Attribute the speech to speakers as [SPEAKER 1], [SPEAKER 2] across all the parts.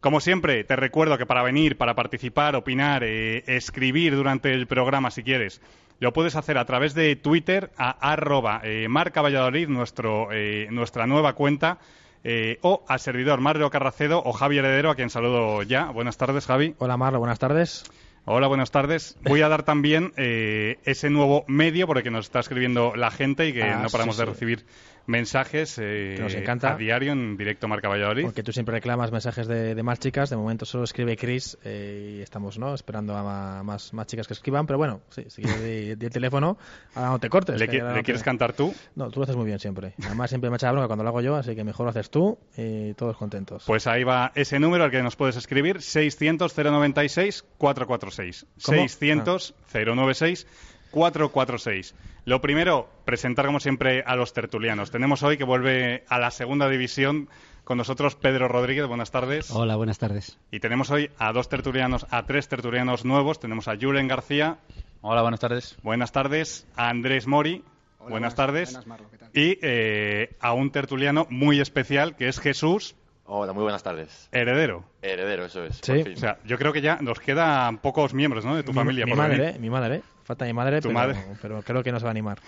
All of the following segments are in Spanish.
[SPEAKER 1] Como siempre, te recuerdo que para venir, para participar, opinar, eh, escribir durante el programa si quieres, lo puedes hacer a través de Twitter a arroba eh, marca Valladolid, nuestro, eh, nuestra nueva cuenta, eh, o al servidor Mario Carracedo o Javi Heredero, a quien saludo ya. Buenas tardes, Javi.
[SPEAKER 2] Hola, Marlo, buenas tardes.
[SPEAKER 1] Hola, buenas tardes. Voy a dar también eh, ese nuevo medio por el que nos está escribiendo la gente y que
[SPEAKER 2] Ah,
[SPEAKER 1] no paramos
[SPEAKER 2] sí,
[SPEAKER 1] de recibir mensajes eh,
[SPEAKER 2] nos encanta.
[SPEAKER 1] a diario en directo Marca Valladolid.
[SPEAKER 2] Porque tú siempre reclamas mensajes de, de más chicas, de momento solo escribe Chris eh, y estamos no esperando a más, más chicas que escriban, pero bueno, sí, si quieres el teléfono, ahora no te cortes.
[SPEAKER 1] ¿Le,
[SPEAKER 2] que,
[SPEAKER 1] ¿le
[SPEAKER 2] no
[SPEAKER 1] quieres te... cantar tú?
[SPEAKER 2] No, tú lo haces muy bien siempre. Además siempre me echa la bronca cuando lo hago yo, así que mejor lo haces tú y todos contentos.
[SPEAKER 1] Pues ahí va ese número al que nos puedes escribir, 600-096-446. 600-096-446. 446. Lo primero, presentar como siempre a los tertulianos. Tenemos hoy que vuelve a la segunda división con nosotros Pedro Rodríguez. Buenas tardes.
[SPEAKER 3] Hola, buenas tardes.
[SPEAKER 1] Y tenemos hoy a dos tertulianos, a tres tertulianos nuevos. Tenemos a Julen García.
[SPEAKER 4] Hola, buenas tardes.
[SPEAKER 1] Buenas tardes. A Andrés Mori. Hola, buenas, buenas, tardes. Marlo. Y eh, a un tertuliano muy especial que es Jesús.
[SPEAKER 5] Hola, muy buenas tardes.
[SPEAKER 1] Heredero.
[SPEAKER 5] Heredero, eso es.
[SPEAKER 2] Sí.
[SPEAKER 1] O sea, yo creo que ya nos quedan pocos miembros, ¿no? De tu familia.
[SPEAKER 2] Mi madre,
[SPEAKER 1] venir.
[SPEAKER 2] Eh, mi madre. Falta mi madre,
[SPEAKER 1] ¿Tu
[SPEAKER 2] pero,
[SPEAKER 1] madre?
[SPEAKER 2] pero creo que no se va a animar.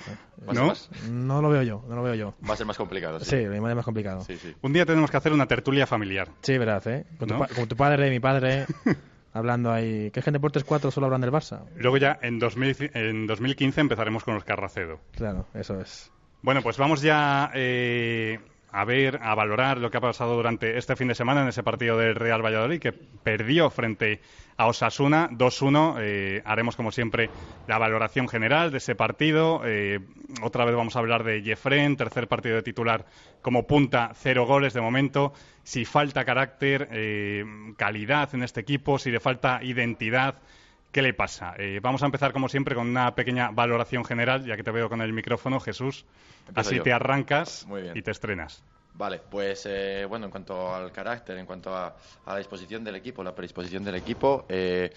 [SPEAKER 1] ¿No?
[SPEAKER 2] No lo veo yo, no lo veo yo.
[SPEAKER 5] va a ser más complicado.
[SPEAKER 2] Sí,
[SPEAKER 5] Sí,
[SPEAKER 2] mi madre es más complicado.
[SPEAKER 5] sí. sí.
[SPEAKER 1] Un día tenemos que hacer una tertulia familiar.
[SPEAKER 2] Sí, verdad, ¿eh? Con, tu,
[SPEAKER 1] ¿No?
[SPEAKER 2] pa- con tu padre y mi padre hablando ahí. ¿Qué gente Deportes 4 solo hablan del Barça?
[SPEAKER 1] Luego ya en, 2000 en 2015 empezaremos con los Carracedo.
[SPEAKER 2] Claro, eso es.
[SPEAKER 1] Bueno, pues vamos ya eh, a ver, a valorar lo que ha pasado durante este fin de semana en ese partido del Real Valladolid, que perdió frente a Osasuna 2-1. Eh, haremos, como siempre, la valoración general de ese partido. Eh, otra vez vamos a hablar de Jeffren, tercer partido de titular como punta, cero goles de momento. Si falta carácter, eh, calidad en este equipo, si le falta identidad. ¿Qué le pasa? Eh, vamos a empezar, como siempre, con una pequeña valoración general, ya que te veo con el micrófono, Jesús.
[SPEAKER 5] Empiezo
[SPEAKER 1] Así
[SPEAKER 5] yo.
[SPEAKER 1] te arrancas
[SPEAKER 5] Muy bien.
[SPEAKER 1] y te estrenas.
[SPEAKER 5] Vale, pues eh, bueno, en cuanto al carácter, en cuanto a, a la disposición del equipo, la predisposición del equipo, eh,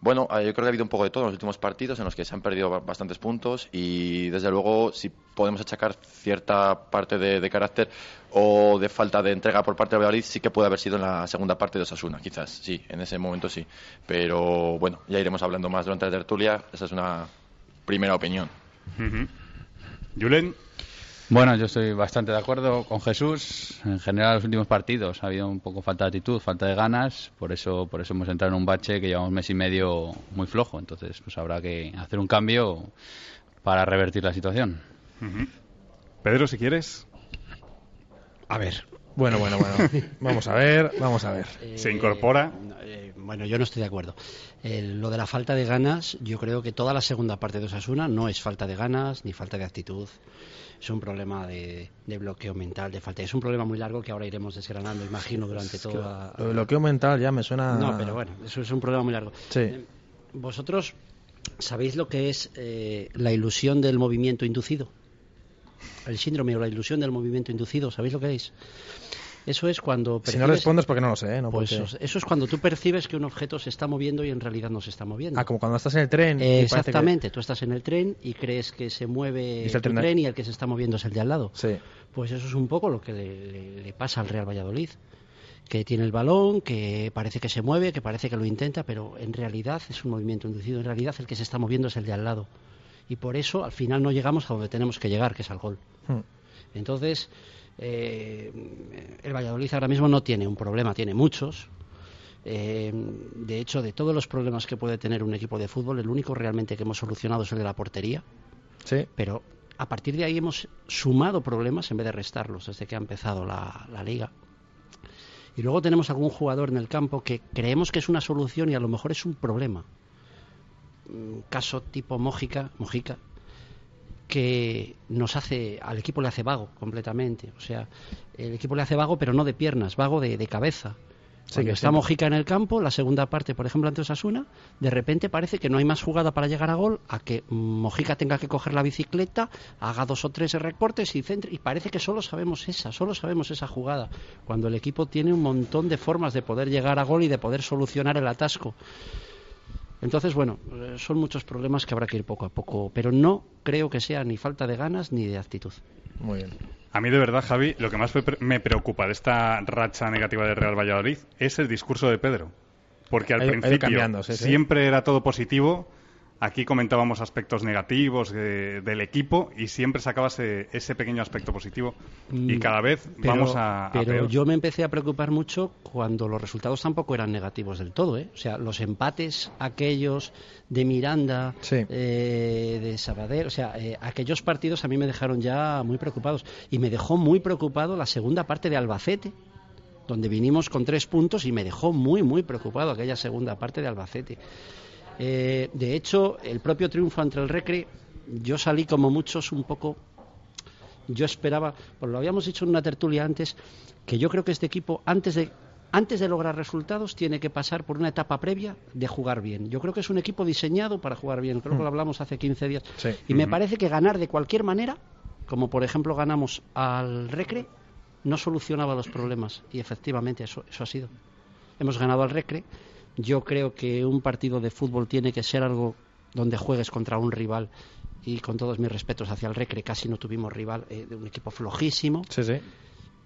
[SPEAKER 5] bueno, eh, yo creo que ha habido un poco de todo en los últimos partidos en los que se han perdido ba- bastantes puntos y desde luego si podemos achacar cierta parte de, carácter o de falta de entrega por parte de Valladolid sí que puede haber sido en la segunda parte de Osasuna, quizás, sí, en ese momento sí. Pero bueno, ya iremos hablando más durante la tertulia, esa es una primera opinión.
[SPEAKER 1] Julen,
[SPEAKER 4] Bueno, yo estoy bastante de acuerdo con Jesús. En general, los últimos partidos ha habido un poco falta de actitud, falta de ganas. Por eso, por eso hemos entrado en un bache que llevamos mes y medio muy flojo. Entonces, pues habrá que hacer un cambio para revertir la situación.
[SPEAKER 1] Pedro, si quieres.
[SPEAKER 3] A ver.
[SPEAKER 2] Bueno, bueno, bueno. vamos a ver, vamos a ver.
[SPEAKER 1] Se incorpora.
[SPEAKER 3] eh, bueno, yo no estoy de acuerdo. Eh, lo de la falta de ganas, yo creo que toda la segunda parte de Osasuna no es falta de ganas ni falta de actitud. Es un problema de, de bloqueo mental, de falta. Es un problema muy largo que ahora iremos desgranando, imagino, durante toda.
[SPEAKER 2] Lo de bloqueo mental ya me suena.
[SPEAKER 3] No, pero bueno, eso es un problema muy largo.
[SPEAKER 2] Sí.
[SPEAKER 3] Eh, Vosotros sabéis lo que es eh, la ilusión del movimiento inducido. El síndrome o la ilusión del movimiento inducido, ¿sabéis lo que es? Eso es cuando
[SPEAKER 2] Si no respondes porque no lo sé, ¿eh? No
[SPEAKER 3] pues
[SPEAKER 2] porque-
[SPEAKER 3] eso, es cuando tú percibes que un objeto se está moviendo y en realidad no se está moviendo.
[SPEAKER 2] Ah, como cuando estás en el tren.
[SPEAKER 3] Eh,
[SPEAKER 2] que-
[SPEAKER 3] exactamente, tú estás en el tren y crees que se mueve
[SPEAKER 2] el
[SPEAKER 3] tu
[SPEAKER 2] tren
[SPEAKER 3] y el que se está moviendo es el de al lado.
[SPEAKER 2] Sí.
[SPEAKER 3] Pues eso es un poco lo que le, le- le pasa al Real Valladolid. Que tiene el balón, que parece que se mueve, que parece que lo intenta, pero en realidad es un movimiento inducido. En realidad el que se está moviendo es el de al lado. Y por eso al final no llegamos a donde tenemos que llegar, que es al gol.
[SPEAKER 2] Hmm.
[SPEAKER 3] Entonces, eh, el Valladolid ahora mismo no tiene un problema, tiene muchos. Eh, de hecho, de todos los problemas que puede tener un equipo de fútbol, el único realmente que hemos solucionado es el de la portería.
[SPEAKER 2] Sí.
[SPEAKER 3] Pero a partir de ahí hemos sumado problemas en vez de restarlos desde que ha empezado la, la liga. Y luego tenemos algún jugador en el campo que creemos que es una solución y a lo mejor es un problema. Caso tipo Mojica, Mojica que nos hace, al equipo le hace vago completamente. O sea, el equipo le hace vago, pero no de piernas, vago de, de cabeza. Cuando
[SPEAKER 2] que
[SPEAKER 3] está Mojica en el campo, la segunda parte, por ejemplo, ante Osasuna, de repente parece que no hay más jugada para llegar a gol, a que Mojica tenga que coger la bicicleta, haga dos o tres recortes y centre, y parece que solo sabemos esa, solo sabemos esa jugada, cuando el equipo tiene un montón de formas de poder llegar a gol y de poder solucionar el atasco. Entonces, bueno, eh, son muchos problemas que habrá que ir poco a poco, pero no creo que sea ni falta de ganas ni de actitud.
[SPEAKER 2] Muy bien.
[SPEAKER 1] A mí de verdad, Javi, lo que más me preocupa de esta racha negativa del Real Valladolid es el discurso de Pedro. Porque al
[SPEAKER 2] Ha ido- ha ido
[SPEAKER 1] principio
[SPEAKER 2] cambiando, sí, sí.
[SPEAKER 1] siempre era todo positivo. Aquí comentábamos aspectos negativos de- del equipo y siempre sacabas ese, ese pequeño aspecto positivo. Y
[SPEAKER 3] Mm,
[SPEAKER 1] cada vez
[SPEAKER 3] Pero,
[SPEAKER 1] vamos a, a
[SPEAKER 3] pero
[SPEAKER 1] peor.
[SPEAKER 3] yo me empecé a preocupar mucho cuando los resultados tampoco eran negativos del todo. ¿eh? O sea, los empates aquellos de Miranda,
[SPEAKER 2] Sí.
[SPEAKER 3] eh, de Sabadell, o sea, eh, aquellos partidos a mí me dejaron ya muy preocupados. Y me dejó muy preocupado la segunda parte de Albacete, donde vinimos con tres puntos y me dejó muy, muy preocupado aquella segunda parte de Albacete. Eh, de hecho, el propio triunfo ante el Recre, yo salí como muchos un poco yo esperaba, pues lo habíamos dicho en una tertulia antes, que yo creo que este equipo, antes de, antes de lograr resultados, tiene que pasar por una etapa previa de jugar bien. Yo creo que es un equipo diseñado para jugar bien. Creo que lo hablamos hace 15 días.
[SPEAKER 2] Sí.
[SPEAKER 3] Y me parece que ganar de cualquier manera, como por ejemplo ganamos al Recre, no solucionaba los problemas. Y efectivamente eso, eso ha sido. Hemos ganado al Recre. Yo creo que un partido de fútbol tiene que ser algo donde juegues contra un rival. Y con todos mis respetos hacia el Recre, casi no tuvimos rival eh, de un equipo flojísimo.
[SPEAKER 2] Sí, sí.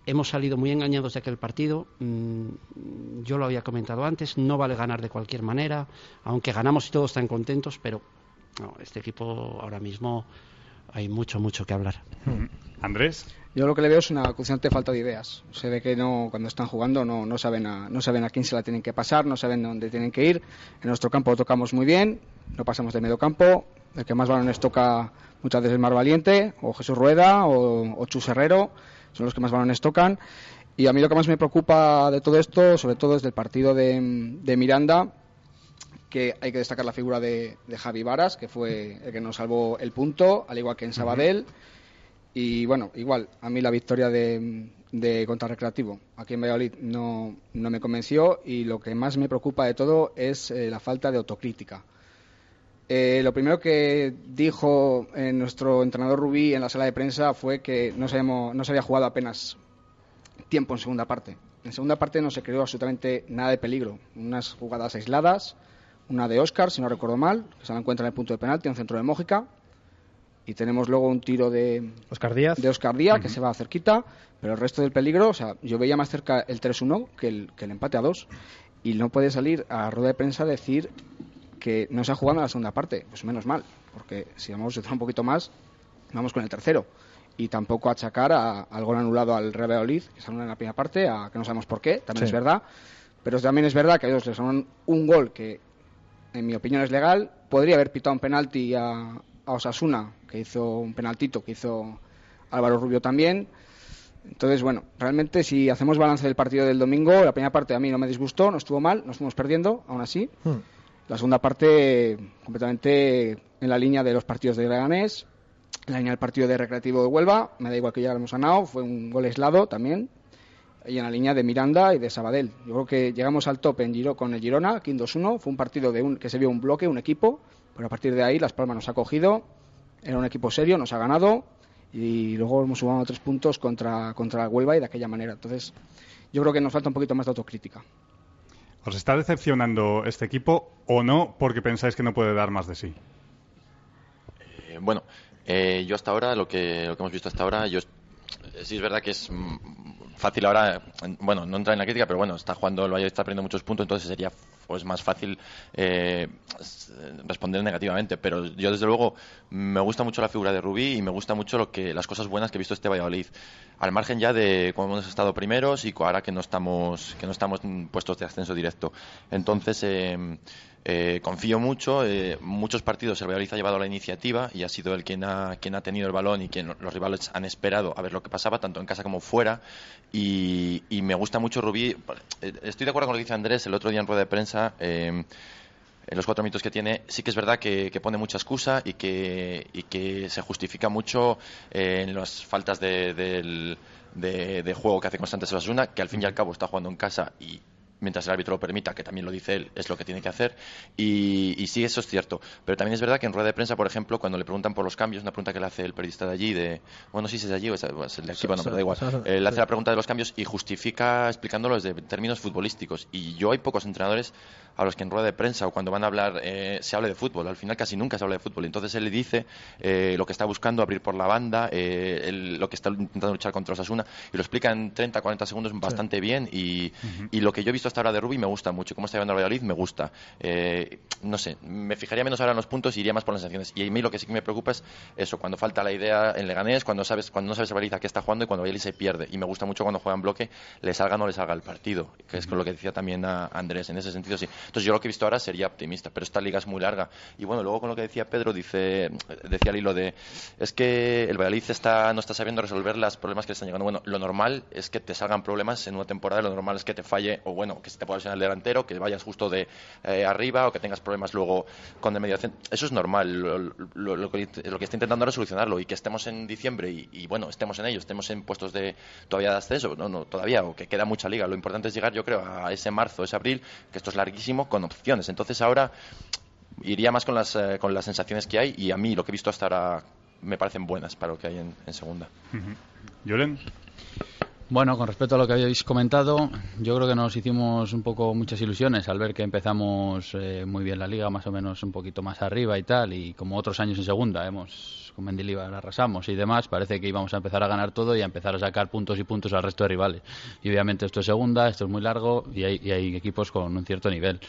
[SPEAKER 3] Hemos salido muy engañados de aquel partido. Mm, yo lo había comentado antes. No vale ganar de cualquier manera. Aunque ganamos y todos están contentos, pero no, este equipo ahora mismo hay mucho, mucho que hablar.
[SPEAKER 1] Andrés,
[SPEAKER 6] Yo lo que le veo es una constante falta de ideas. Se ve que no, cuando están jugando no, no, saben a, no saben a quién se la tienen que pasar, no saben dónde tienen que ir. En nuestro campo lo tocamos muy bien, no pasamos de medio campo. El que más balones toca muchas veces es Mar Valiente, o Jesús Rueda, o, o Chus Herrero, son los que más balones tocan. Y a mí lo que más me preocupa de todo esto, sobre todo desde el partido de, de Miranda, que hay que destacar la figura de, de Javi Varas, que fue el que nos salvó el punto, al igual que en Sabadell. Y bueno, igual, a mí la victoria de, de contra Recreativo aquí en Valladolid no, no me convenció y lo que más me preocupa de todo es eh, la falta de autocrítica. Eh, lo primero que dijo eh, nuestro entrenador Rubí en la sala de prensa fue que no, se había jugado apenas tiempo en segunda parte. En segunda parte no se creó absolutamente nada de peligro. Unas jugadas aisladas, una de Oscar, si no recuerdo mal, que se la encuentra en el punto de penalti, un centro de Mójica. Y tenemos luego un tiro de,
[SPEAKER 2] Oscar Díaz.
[SPEAKER 6] de Oscar Díaz, que se va cerquita, pero el resto del peligro, o sea, yo veía más cerca el 3-1 que el, que el empate a 2. Y no puede salir a rueda de prensa a decir que no se ha jugado en la segunda parte. Pues menos mal, porque si vamos a un poquito más, vamos con el tercero. Y tampoco achacar a- al gol anulado al Real Valladolid, que se anula en la primera parte, a que no sabemos por qué, también
[SPEAKER 2] Sí.
[SPEAKER 6] es verdad. Pero también es verdad que a ellos les anulan un gol que, en mi opinión, es legal. Podría haber pitado un penalti a, a Osasuna, que hizo un penaltito, que hizo Álvaro Rubio también. Entonces, bueno, realmente si hacemos balance del partido del domingo, la primera parte a mí no me disgustó, no estuvo mal, nos fuimos perdiendo, aún así.
[SPEAKER 2] Hmm.
[SPEAKER 6] La segunda parte completamente en la línea de los partidos de Leganés, en la línea del partido de Recreativo de Huelva, me da igual que ya lo hemos ganado, fue un gol aislado también, y en la línea de Miranda y de Sabadell. Yo creo que llegamos al tope en Giro, con el Girona, aquí en 2-1, fue un partido de un, que se vio un bloque, un equipo, pero a partir de ahí Las Palmas nos ha cogido, era un equipo serio, nos ha ganado, y luego hemos sumado tres puntos contra, contra Huelva y de aquella manera. Entonces, yo creo que nos falta un poquito más de autocrítica.
[SPEAKER 1] ¿os está decepcionando este equipo o no porque pensáis que no puede dar más de sí?
[SPEAKER 5] Eh, bueno, eh, yo hasta ahora, lo que, lo que hemos visto hasta ahora, yo eh, sí es verdad que es mm, fácil ahora, en- bueno, no entrar en la crítica, pero bueno, está jugando el Valladolid, está perdiendo muchos puntos, entonces sería pues más fácil eh, responder negativamente. Pero yo desde luego me gusta mucho la figura de Rubí y me gusta mucho lo que las cosas buenas que he visto este Valladolid. Al margen ya de cómo hemos estado primeros y ahora que no estamos que no estamos en puestos de ascenso directo. Entonces eh, eh, confío mucho. eh, muchos partidos el Valladolid ha llevado la iniciativa y ha sido el quien ha, quien ha tenido el balón y quien los rivales han esperado a ver lo que pasaba, tanto en casa como fuera. Y, y me gusta mucho Rubí. Eh, Estoy de acuerdo con lo que dice Andrés el otro día en rueda de prensa. eh, en los cuatro minutos que tiene, sí que es verdad que, que pone mucha excusa y que, y que se justifica mucho eh, en las faltas de, del- de- de juego que hace constantes Osasuna, que al fin y al cabo está jugando en casa y mientras el árbitro lo permita, que también lo dice él, es lo que tiene que hacer. Y, sí, eso es cierto. Pero también es verdad que en rueda de prensa, por ejemplo, cuando le preguntan por los cambios, una pregunta que le hace el periodista de allí, de, bueno, sí, si es de allí o es, el de aquí, bueno, pero da igual. Eh, le hace la pregunta de los cambios y justifica explicándolo desde términos futbolísticos. Y yo hay pocos entrenadores a los que en rueda de prensa o cuando van a hablar eh, se hable de fútbol. Al final casi nunca se habla de fútbol. Entonces él le dice eh, lo que está buscando, abrir por la banda, lo que está intentando luchar contra Osasuna y lo explica en 30, 40 segundos bastante bien. Y, y, lo que yo he visto hasta ahora de Rubi me gusta mucho. Cómo está llevando a Valladolid me gusta. Eh, no sé, me fijaría menos ahora en los puntos y iría más por las sensaciones. Y a mí lo que sí que me preocupa es eso, cuando falta la idea en Leganés, cuando sabes cuando no sabes Valladolid a qué está jugando y cuando Valladolid se pierde. Y me gusta mucho cuando juega en bloque, le salga o no le salga el partido, que es con lo que decía también a Andrés. En ese sentido, sí. Entonces yo lo que he visto ahora sería optimista, pero esta liga es muy larga. Y bueno, luego con lo que decía Pedro, dice, decía el hilo de, es que el Valladolid está, no está sabiendo resolver los problemas que le están llegando. Bueno, lo normal es que te salgan problemas en una temporada, lo normal es que te falle, o bueno, que se te pueda lesionar el delantero, que vayas justo de eh, arriba o que tengas problemas luego con el mediación. Eso es normal. Lo, que, está intentando ahora es solucionarlo y que estemos en diciembre y, bueno, estemos en ello, estemos en puestos de todavía de ascenso, no, no, todavía, o que queda mucha liga. Lo importante es llegar, yo creo, a ese marzo, ese abril, que esto es larguísimo, con opciones. Entonces ahora iría más con las, eh, con las sensaciones que hay y a mí lo que he visto hasta ahora me parecen buenas para lo que hay en, segunda.
[SPEAKER 1] Yolen.
[SPEAKER 4] Bueno, con respecto a lo que habéis comentado, yo creo que nos hicimos un poco muchas ilusiones al ver que empezamos eh, muy bien la liga, más o menos un poquito más arriba y tal, y como otros años en segunda, hemos con Mendilibar arrasamos y demás, parece que íbamos a empezar a ganar todo y a empezar a sacar puntos y puntos al resto de rivales. Y obviamente esto es segunda, esto es muy largo y hay, y hay equipos con un cierto nivel.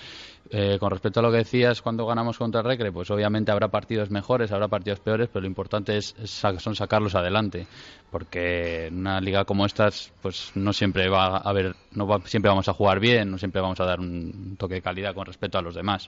[SPEAKER 4] Eh, con respecto a lo que decías cuando ganamos contra Recre, pues obviamente habrá partidos mejores, habrá partidos peores, pero lo importante es, son sacarlos adelante, porque en una liga como estas, pues no siempre va a haber, no siempre vamos a jugar bien, no siempre vamos a dar un toque de calidad con respecto a los demás.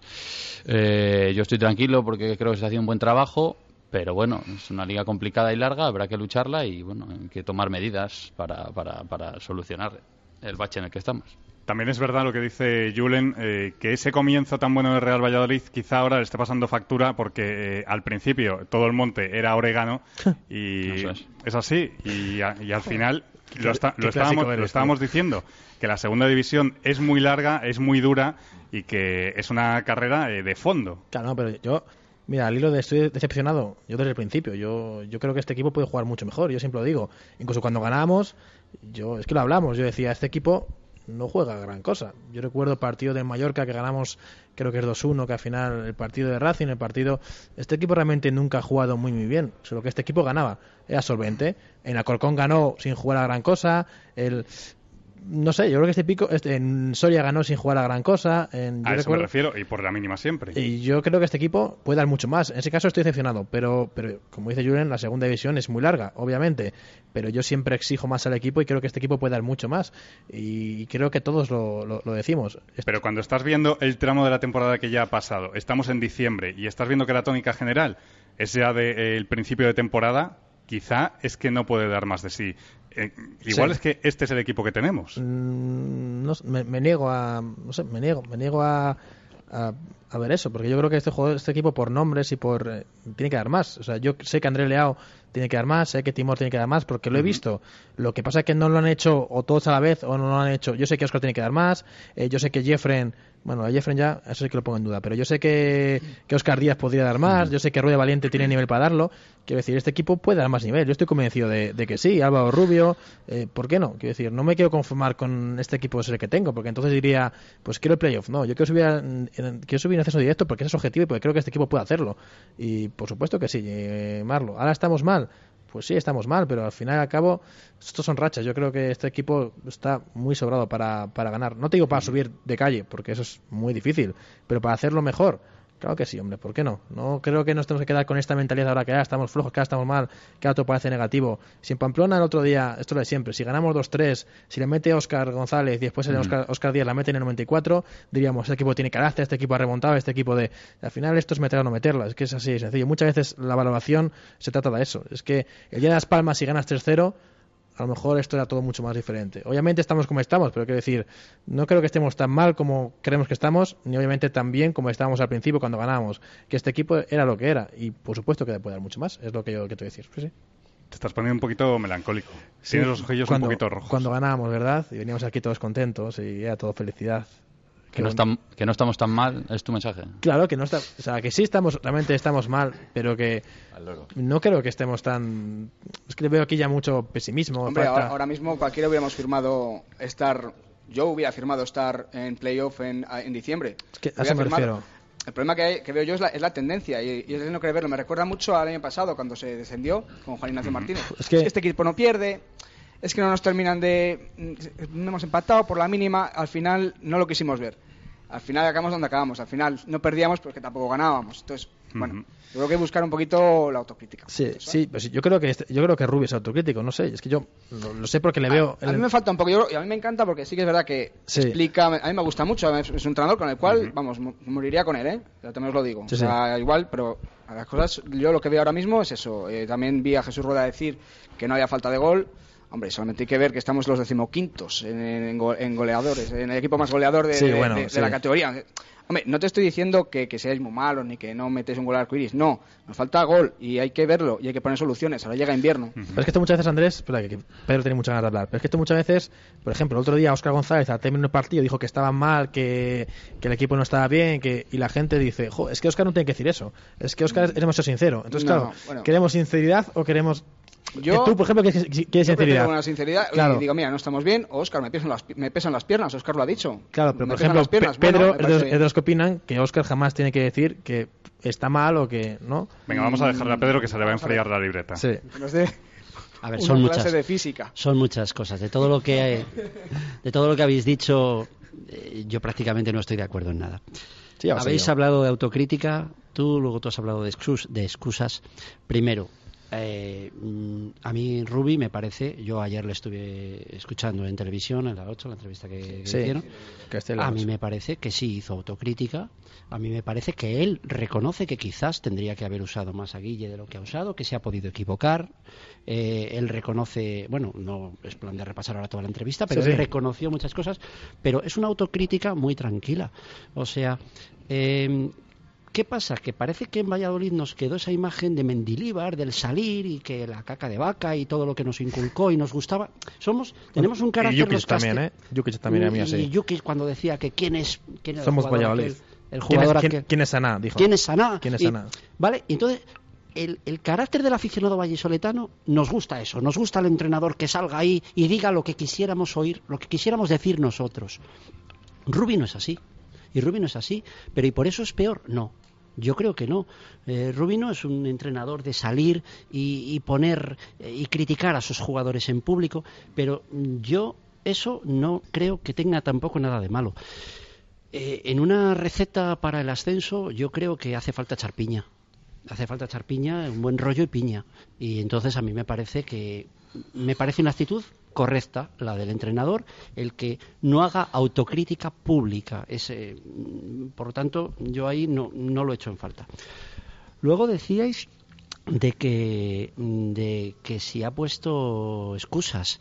[SPEAKER 4] Eh, yo estoy tranquilo porque creo que se ha hecho un buen trabajo, pero bueno, es una liga complicada y larga, habrá que lucharla y bueno, hay que tomar medidas para, para, para solucionar el bache en el que estamos.
[SPEAKER 1] También es verdad lo que dice Julen, eh, que ese comienzo tan bueno de Real Valladolid quizá ahora le esté pasando factura porque eh, al principio todo el monte era orégano y es. así. Y, al final lo, estábamos, diciendo, que la segunda división es muy larga, es muy dura y que es una carrera eh, de fondo.
[SPEAKER 2] Claro, pero yo... Mira, al hilo de estoy decepcionado, yo desde el principio, yo, yo creo que este equipo puede jugar mucho mejor, yo siempre lo digo. Incluso cuando ganábamos, yo es que lo hablamos, yo decía, este equipo no juega gran cosa. Yo recuerdo el partido de Mallorca que ganamos, creo que es 2-1, que al final el partido de Racing, el partido... Este equipo realmente nunca ha jugado muy muy bien, solo que este equipo ganaba, era solvente. En Alcorcón ganó sin jugar a gran cosa, el no sé, yo creo que este pico, este, en Soria ganó sin jugar a gran cosa. En,
[SPEAKER 1] a eso me refiero, y por la mínima siempre.
[SPEAKER 2] Y yo creo que este equipo puede dar mucho más. En ese caso estoy decepcionado, pero, pero como dice Julen, la segunda división es muy larga, obviamente. Pero yo siempre exijo más al equipo y creo que este equipo puede dar mucho más. Y creo que todos lo, lo, decimos.
[SPEAKER 1] Pero cuando estás viendo el tramo de la temporada que ya ha pasado, estamos en diciembre y estás viendo que la tónica general es ya del principio de temporada, quizá es que no puede dar más de sí. Eh, igual es que este es el equipo que tenemos.
[SPEAKER 2] Mm, no, me, niego a, no sé, me niego, me niego a, a, ver eso, porque yo creo que este juego, este equipo por nombres y por eh, tiene que dar más. O sea, yo sé que André Leao tiene que dar más, sé que Timor tiene que dar más, porque lo he visto. Lo que pasa es que no lo han hecho o todos a la vez o no lo han hecho. Yo sé que Oscar tiene que dar más, eh, yo sé que Jeffren bueno, a Jeffren ya, eso sí que lo pongo en duda, pero yo sé que, que Oscar Díaz podría dar más, yo sé que Rueda Valiente tiene nivel para darlo. Quiero decir, este equipo puede dar más nivel. Yo estoy convencido de, que sí, Álvaro Rubio, eh, ¿por qué no? Quiero decir, no me quiero conformar con este equipo de ser que tengo, porque entonces diría, pues quiero el playoff. No, yo quiero subir, en, quiero subir en acceso directo porque ese es objetivo y porque creo que este equipo puede hacerlo. Y por supuesto que sí, eh, Marlo. Ahora estamos mal pues sí, estamos mal, pero al final y al cabo, estos son rachas. Yo creo que este equipo está muy sobrado para, para ganar. No te digo para subir de calle, porque eso es muy difícil, pero para hacerlo mejor. Claro que sí, hombre, ¿por qué no? No creo que nos tenemos que quedar con esta mentalidad ahora que ya estamos flojos, que ya estamos mal, que ahora todo parece negativo. Si en Pamplona el otro día, esto lo de siempre, si ganamos 2-3, si le mete Oscar González y después el Oscar, Díaz la mete en el 94, diríamos, este equipo tiene carácter, este equipo ha remontado, este equipo de... Al final esto es meterla o no meterla, es que es así sencillo. Muchas veces la valoración se trata de eso. Es que el día de las palmas, si ganas 3-0, a lo mejor esto era todo mucho más diferente. Obviamente estamos como estamos, pero quiero decir, no creo que estemos tan mal como creemos que estamos, ni obviamente tan bien como estábamos al principio cuando ganábamos. Que este equipo era lo que era, y por supuesto que puede dar mucho más, es lo que yo quiero decir. Sí,
[SPEAKER 1] Te estás poniendo un poquito melancólico. Tienes los ojillos
[SPEAKER 2] cuando,
[SPEAKER 1] un poquito rojos.
[SPEAKER 2] Cuando ganábamos, ¿verdad? Y veníamos aquí todos contentos y era todo felicidad.
[SPEAKER 4] Que no, están, que no estamos tan mal, es tu mensaje.
[SPEAKER 2] Claro, que no está, o sea, que sí estamos, realmente estamos mal, pero que no creo que estemos tan... Es que veo aquí ya mucho pesimismo.
[SPEAKER 6] Hombre,
[SPEAKER 2] falta-
[SPEAKER 6] ahora, ahora mismo cualquiera hubiéramos firmado estar... Yo hubiera firmado estar en playoff en, en diciembre.
[SPEAKER 2] Es que a eso me
[SPEAKER 6] firmado.
[SPEAKER 2] refiero.
[SPEAKER 6] El problema que, hay- que veo yo es la, es la tendencia y, y es no querer verlo. Me recuerda mucho al año pasado cuando se descendió con Juan Ignacio Martínez.
[SPEAKER 2] Es que-
[SPEAKER 6] este equipo no pierde, es que no nos terminan de... No hemos empatado por la mínima, al final no lo quisimos ver. Al final acabamos donde acabamos, al final no perdíamos porque tampoco ganábamos. Entonces, bueno, yo creo que buscar un poquito la autocrítica.
[SPEAKER 2] Sí,
[SPEAKER 6] ¿sabes?
[SPEAKER 2] sí, pues sí, yo creo que este- yo creo que Rubio es autocrítico, no sé, es que yo lo, lo sé porque le veo
[SPEAKER 6] A, a mí me falta un poco, yo, y a mí me encanta porque sí que es verdad que
[SPEAKER 2] Sí.
[SPEAKER 6] explica, a mí me gusta mucho, es, es un entrenador con el cual, vamos, moriría con él, ¿eh? Ya también os lo digo.
[SPEAKER 2] Sí,
[SPEAKER 6] o sea, igual, pero a las cosas, yo lo que veo ahora mismo es eso. Eh, también vi a Jesús Rueda decir que no había falta de gol. Hombre, solamente hay que ver que estamos los decimoquintos en, en go- en goleadores, en el equipo más goleador de,
[SPEAKER 2] Sí,
[SPEAKER 6] de-
[SPEAKER 2] bueno,
[SPEAKER 6] de- de
[SPEAKER 2] sí.
[SPEAKER 6] la categoría. Hombre, no te estoy diciendo que, que seáis muy malos ni que no metéis un gol al arcoiris, no. Nos falta gol y hay que verlo y hay que poner soluciones. Ahora llega invierno.
[SPEAKER 2] Pero es que esto muchas veces, Andrés, que Pedro tiene muchas ganas de hablar, pero es que esto muchas veces, por ejemplo, el otro día Óscar González al término del partido dijo que estaba mal, que, que el equipo no estaba bien, que y la gente dice, jo, es que Óscar no tiene que decir eso, es que Óscar es demasiado sincero. Entonces,
[SPEAKER 6] No,
[SPEAKER 2] claro,
[SPEAKER 6] bueno.
[SPEAKER 2] ¿queremos sinceridad o queremos...
[SPEAKER 6] Yo-
[SPEAKER 2] que tú, por ejemplo, quieres, quieres
[SPEAKER 6] Yo
[SPEAKER 2] sinceridad?
[SPEAKER 6] una sinceridad
[SPEAKER 2] Claro.
[SPEAKER 6] y digo, mira, no estamos bien, Oscar, me pesan las, me pesan las piernas, Oscar lo ha dicho.
[SPEAKER 2] Claro, pero
[SPEAKER 6] Me
[SPEAKER 2] por
[SPEAKER 6] pesan
[SPEAKER 2] ejemplo,
[SPEAKER 6] las piernas.
[SPEAKER 2] Pe- Pedro
[SPEAKER 6] Bueno,
[SPEAKER 2] es, de los, es de los que opinan que Óscar jamás tiene que decir que está mal o que no.
[SPEAKER 1] Venga, vamos a dejarle a Pedro que se le va a enfriar la libreta.
[SPEAKER 2] Sí.
[SPEAKER 3] A ver,
[SPEAKER 6] una
[SPEAKER 3] son
[SPEAKER 6] clase
[SPEAKER 3] muchas.
[SPEAKER 6] de física.
[SPEAKER 3] Son muchas cosas. De todo lo que de todo lo que habéis dicho, eh, yo prácticamente no estoy de acuerdo en nada.
[SPEAKER 2] Sí,
[SPEAKER 3] Habéis hablado de autocrítica, tú luego tú has hablado de, excus- de excusas. Primero, eh, mm, a mí Ruby me parece, yo ayer le estuve escuchando en televisión, en la 8, la entrevista que, que
[SPEAKER 2] Sí,
[SPEAKER 3] hicieron. A mí me parece que sí hizo autocrítica. A mí me parece que él reconoce que quizás tendría que haber usado más a Guille de lo que ha usado, que se ha podido equivocar. Eh, él reconoce, bueno, no es plan de repasar ahora toda la entrevista, pero
[SPEAKER 2] Sí,
[SPEAKER 3] él
[SPEAKER 2] sí.
[SPEAKER 3] reconoció muchas cosas. Pero es una autocrítica muy tranquila. O sea, eh, ¿Qué pasa? Que parece que en Valladolid nos quedó esa imagen de Mendilíbar, del salir y que la caca de vaca y todo lo que nos inculcó y nos gustaba. Somos, tenemos un carácter
[SPEAKER 2] Y Jukic
[SPEAKER 3] los
[SPEAKER 2] también, ¿eh? Jukic también era mío,
[SPEAKER 3] y
[SPEAKER 2] sí.
[SPEAKER 3] Jukic cuando decía que quién es, quién el
[SPEAKER 2] Somos
[SPEAKER 3] jugador
[SPEAKER 2] Valladolid.
[SPEAKER 3] aquel, el
[SPEAKER 2] ¿Quién es,
[SPEAKER 3] jugador
[SPEAKER 2] quién-
[SPEAKER 3] aquel.
[SPEAKER 2] quién es Saná? Dijo.
[SPEAKER 3] ¿Quién es Saná?
[SPEAKER 2] ¿Quién es
[SPEAKER 3] Y-
[SPEAKER 2] Saná?
[SPEAKER 3] Vale, y entonces el, el carácter del aficionado vallisoletano nos gusta eso, nos gusta el entrenador que salga ahí y diga lo que quisiéramos oír, lo que quisiéramos decir nosotros. Rubi no es así, y Rubi no es así, pero ¿y por eso es peor? No. Yo creo que no. Eh, Rubino es un entrenador de salir y, y poner eh, y criticar a sus jugadores en público, pero yo eso no creo que tenga tampoco nada de malo. Eh, en una receta para el ascenso yo creo que hace falta echar piña. Hace falta echar piña, un buen rollo y piña. Y entonces a mí me parece que me parece una actitud correcta la del entrenador, el que no haga autocrítica pública. Ese, mm, por lo tanto, yo ahí no, no lo echo en falta. Luego decíais de que, mm, de que si ha puesto excusas.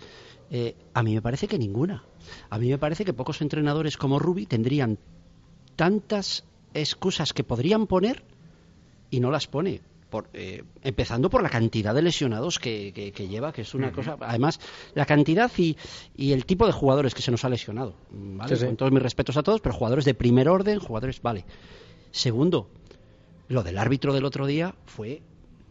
[SPEAKER 3] Eh, a mí me parece que ninguna. A mí me parece que pocos entrenadores como Rubi tendrían tantas excusas que podrían poner y no las pone. Por, eh, empezando por la cantidad de lesionados que, que- que lleva, que es una cosa. Además, la cantidad y, y el tipo de jugadores que se nos ha lesionado. ¿vale?
[SPEAKER 2] Sí, sí.
[SPEAKER 3] Con todos mis respetos a todos, pero jugadores de primer orden, jugadores. Vale. Segundo, lo del árbitro del otro día fue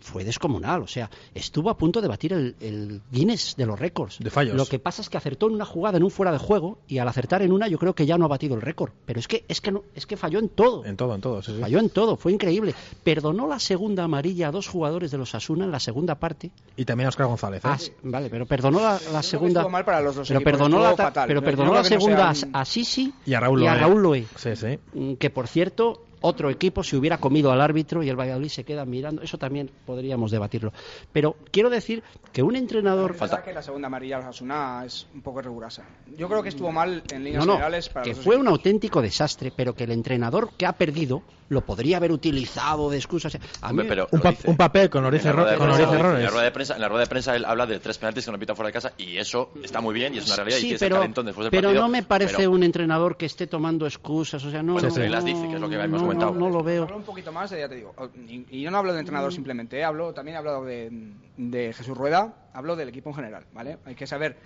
[SPEAKER 3] fue descomunal, o sea, estuvo a punto de batir el, el Guinness de los récords.
[SPEAKER 2] De fallos.
[SPEAKER 3] Lo que pasa es que acertó en una jugada en un fuera de juego y al acertar en una yo creo que ya no ha batido el récord, pero es que es que no, es que falló en todo.
[SPEAKER 2] En todo, en todo. sí, sí.
[SPEAKER 3] Falló en todo, fue increíble. Perdonó la segunda amarilla a dos jugadores de los Asuna en la segunda parte.
[SPEAKER 2] Y también a Oscar González. ¿eh?
[SPEAKER 3] Ah, vale, pero perdonó la, la segunda.
[SPEAKER 6] mal para los dos
[SPEAKER 3] pero perdonó la, ta-
[SPEAKER 6] fatal.
[SPEAKER 3] pero perdonó la
[SPEAKER 6] no
[SPEAKER 3] segunda
[SPEAKER 6] sean-
[SPEAKER 3] a, a Sisi
[SPEAKER 2] Y a Raúl Loé.
[SPEAKER 3] Raúl Loé.
[SPEAKER 2] Sí, sí.
[SPEAKER 3] Mm, que por cierto otro equipo se hubiera comido al árbitro y el Valladolid se queda mirando eso también podríamos debatirlo pero quiero decir que un entrenador
[SPEAKER 6] verdad que la segunda amarilla a Osasuna es un poco rigurosa. Yo creo que estuvo mal en líneas
[SPEAKER 3] no, no,
[SPEAKER 6] generales para
[SPEAKER 3] que
[SPEAKER 6] los
[SPEAKER 3] fue un
[SPEAKER 6] equipos.
[SPEAKER 3] auténtico desastre pero que el entrenador que ha perdido lo podría haber utilizado de excusa o sea, a mí
[SPEAKER 5] Hombre, pero
[SPEAKER 2] Un, pa-
[SPEAKER 5] dice.
[SPEAKER 2] un papel con
[SPEAKER 5] la,
[SPEAKER 2] errores.
[SPEAKER 5] rueda de prensa, en la rueda de prensa él habla de tres penaltis que no pita fuera de casa y eso está muy bien y es una realidad y
[SPEAKER 3] sí
[SPEAKER 5] ser
[SPEAKER 3] pero,
[SPEAKER 5] después del
[SPEAKER 3] pero
[SPEAKER 5] partido.
[SPEAKER 3] no me parece
[SPEAKER 5] pero-
[SPEAKER 3] un entrenador que esté tomando excusas o sea no,
[SPEAKER 5] Bueno,
[SPEAKER 3] no,
[SPEAKER 5] las dice, que es lo que
[SPEAKER 3] no,
[SPEAKER 5] comentado.
[SPEAKER 3] no lo veo.
[SPEAKER 6] Hablo un poquito más, ya te digo. Y, y yo no hablo de entrenador simplemente, eh, hablo, también he hablado de, de Jesús Rueda, hablo del equipo en general, ¿vale? Hay que saber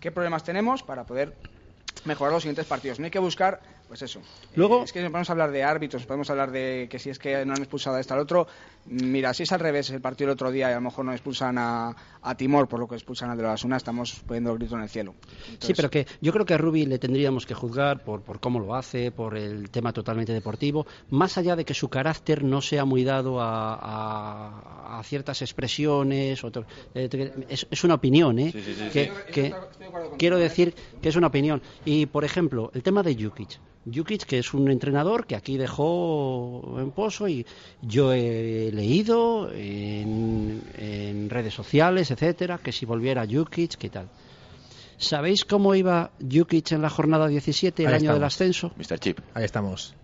[SPEAKER 6] qué problemas tenemos para poder mejorar los siguientes partidos. No hay que buscar, pues eso.
[SPEAKER 3] Luego-
[SPEAKER 6] Eh, es que podemos hablar de árbitros, podemos hablar de que si es que no han expulsado a este al otro. Mira, si es al revés el partido el otro día y a lo mejor no expulsan a, a Timor por lo que expulsan al de la Asuna, estamos poniendo el grito en el cielo.
[SPEAKER 3] Sí, pero que yo creo que a Rubi le tendríamos que juzgar por, por cómo lo hace, por el tema totalmente deportivo, más allá de que su carácter no sea muy dado a, a- a ciertas expresiones. o to- eh, es, es una opinión, ¿eh?
[SPEAKER 5] Sí, sí, sí,
[SPEAKER 3] que,
[SPEAKER 6] sí.
[SPEAKER 3] que
[SPEAKER 6] Estoy de acuerdo contigo,
[SPEAKER 3] quiero decir que es una opinión. Y, por ejemplo, el tema de Jukic. Jukic, que es un entrenador que aquí dejó en pozo y yo he leído en, en redes sociales, etcétera, que si volviera Jukic, ¿qué tal? ¿Sabéis cómo iba Jukic en la jornada 17, el
[SPEAKER 2] Ahí
[SPEAKER 3] año del ascenso?
[SPEAKER 5] Mr. Chip.
[SPEAKER 2] Ahí estamos.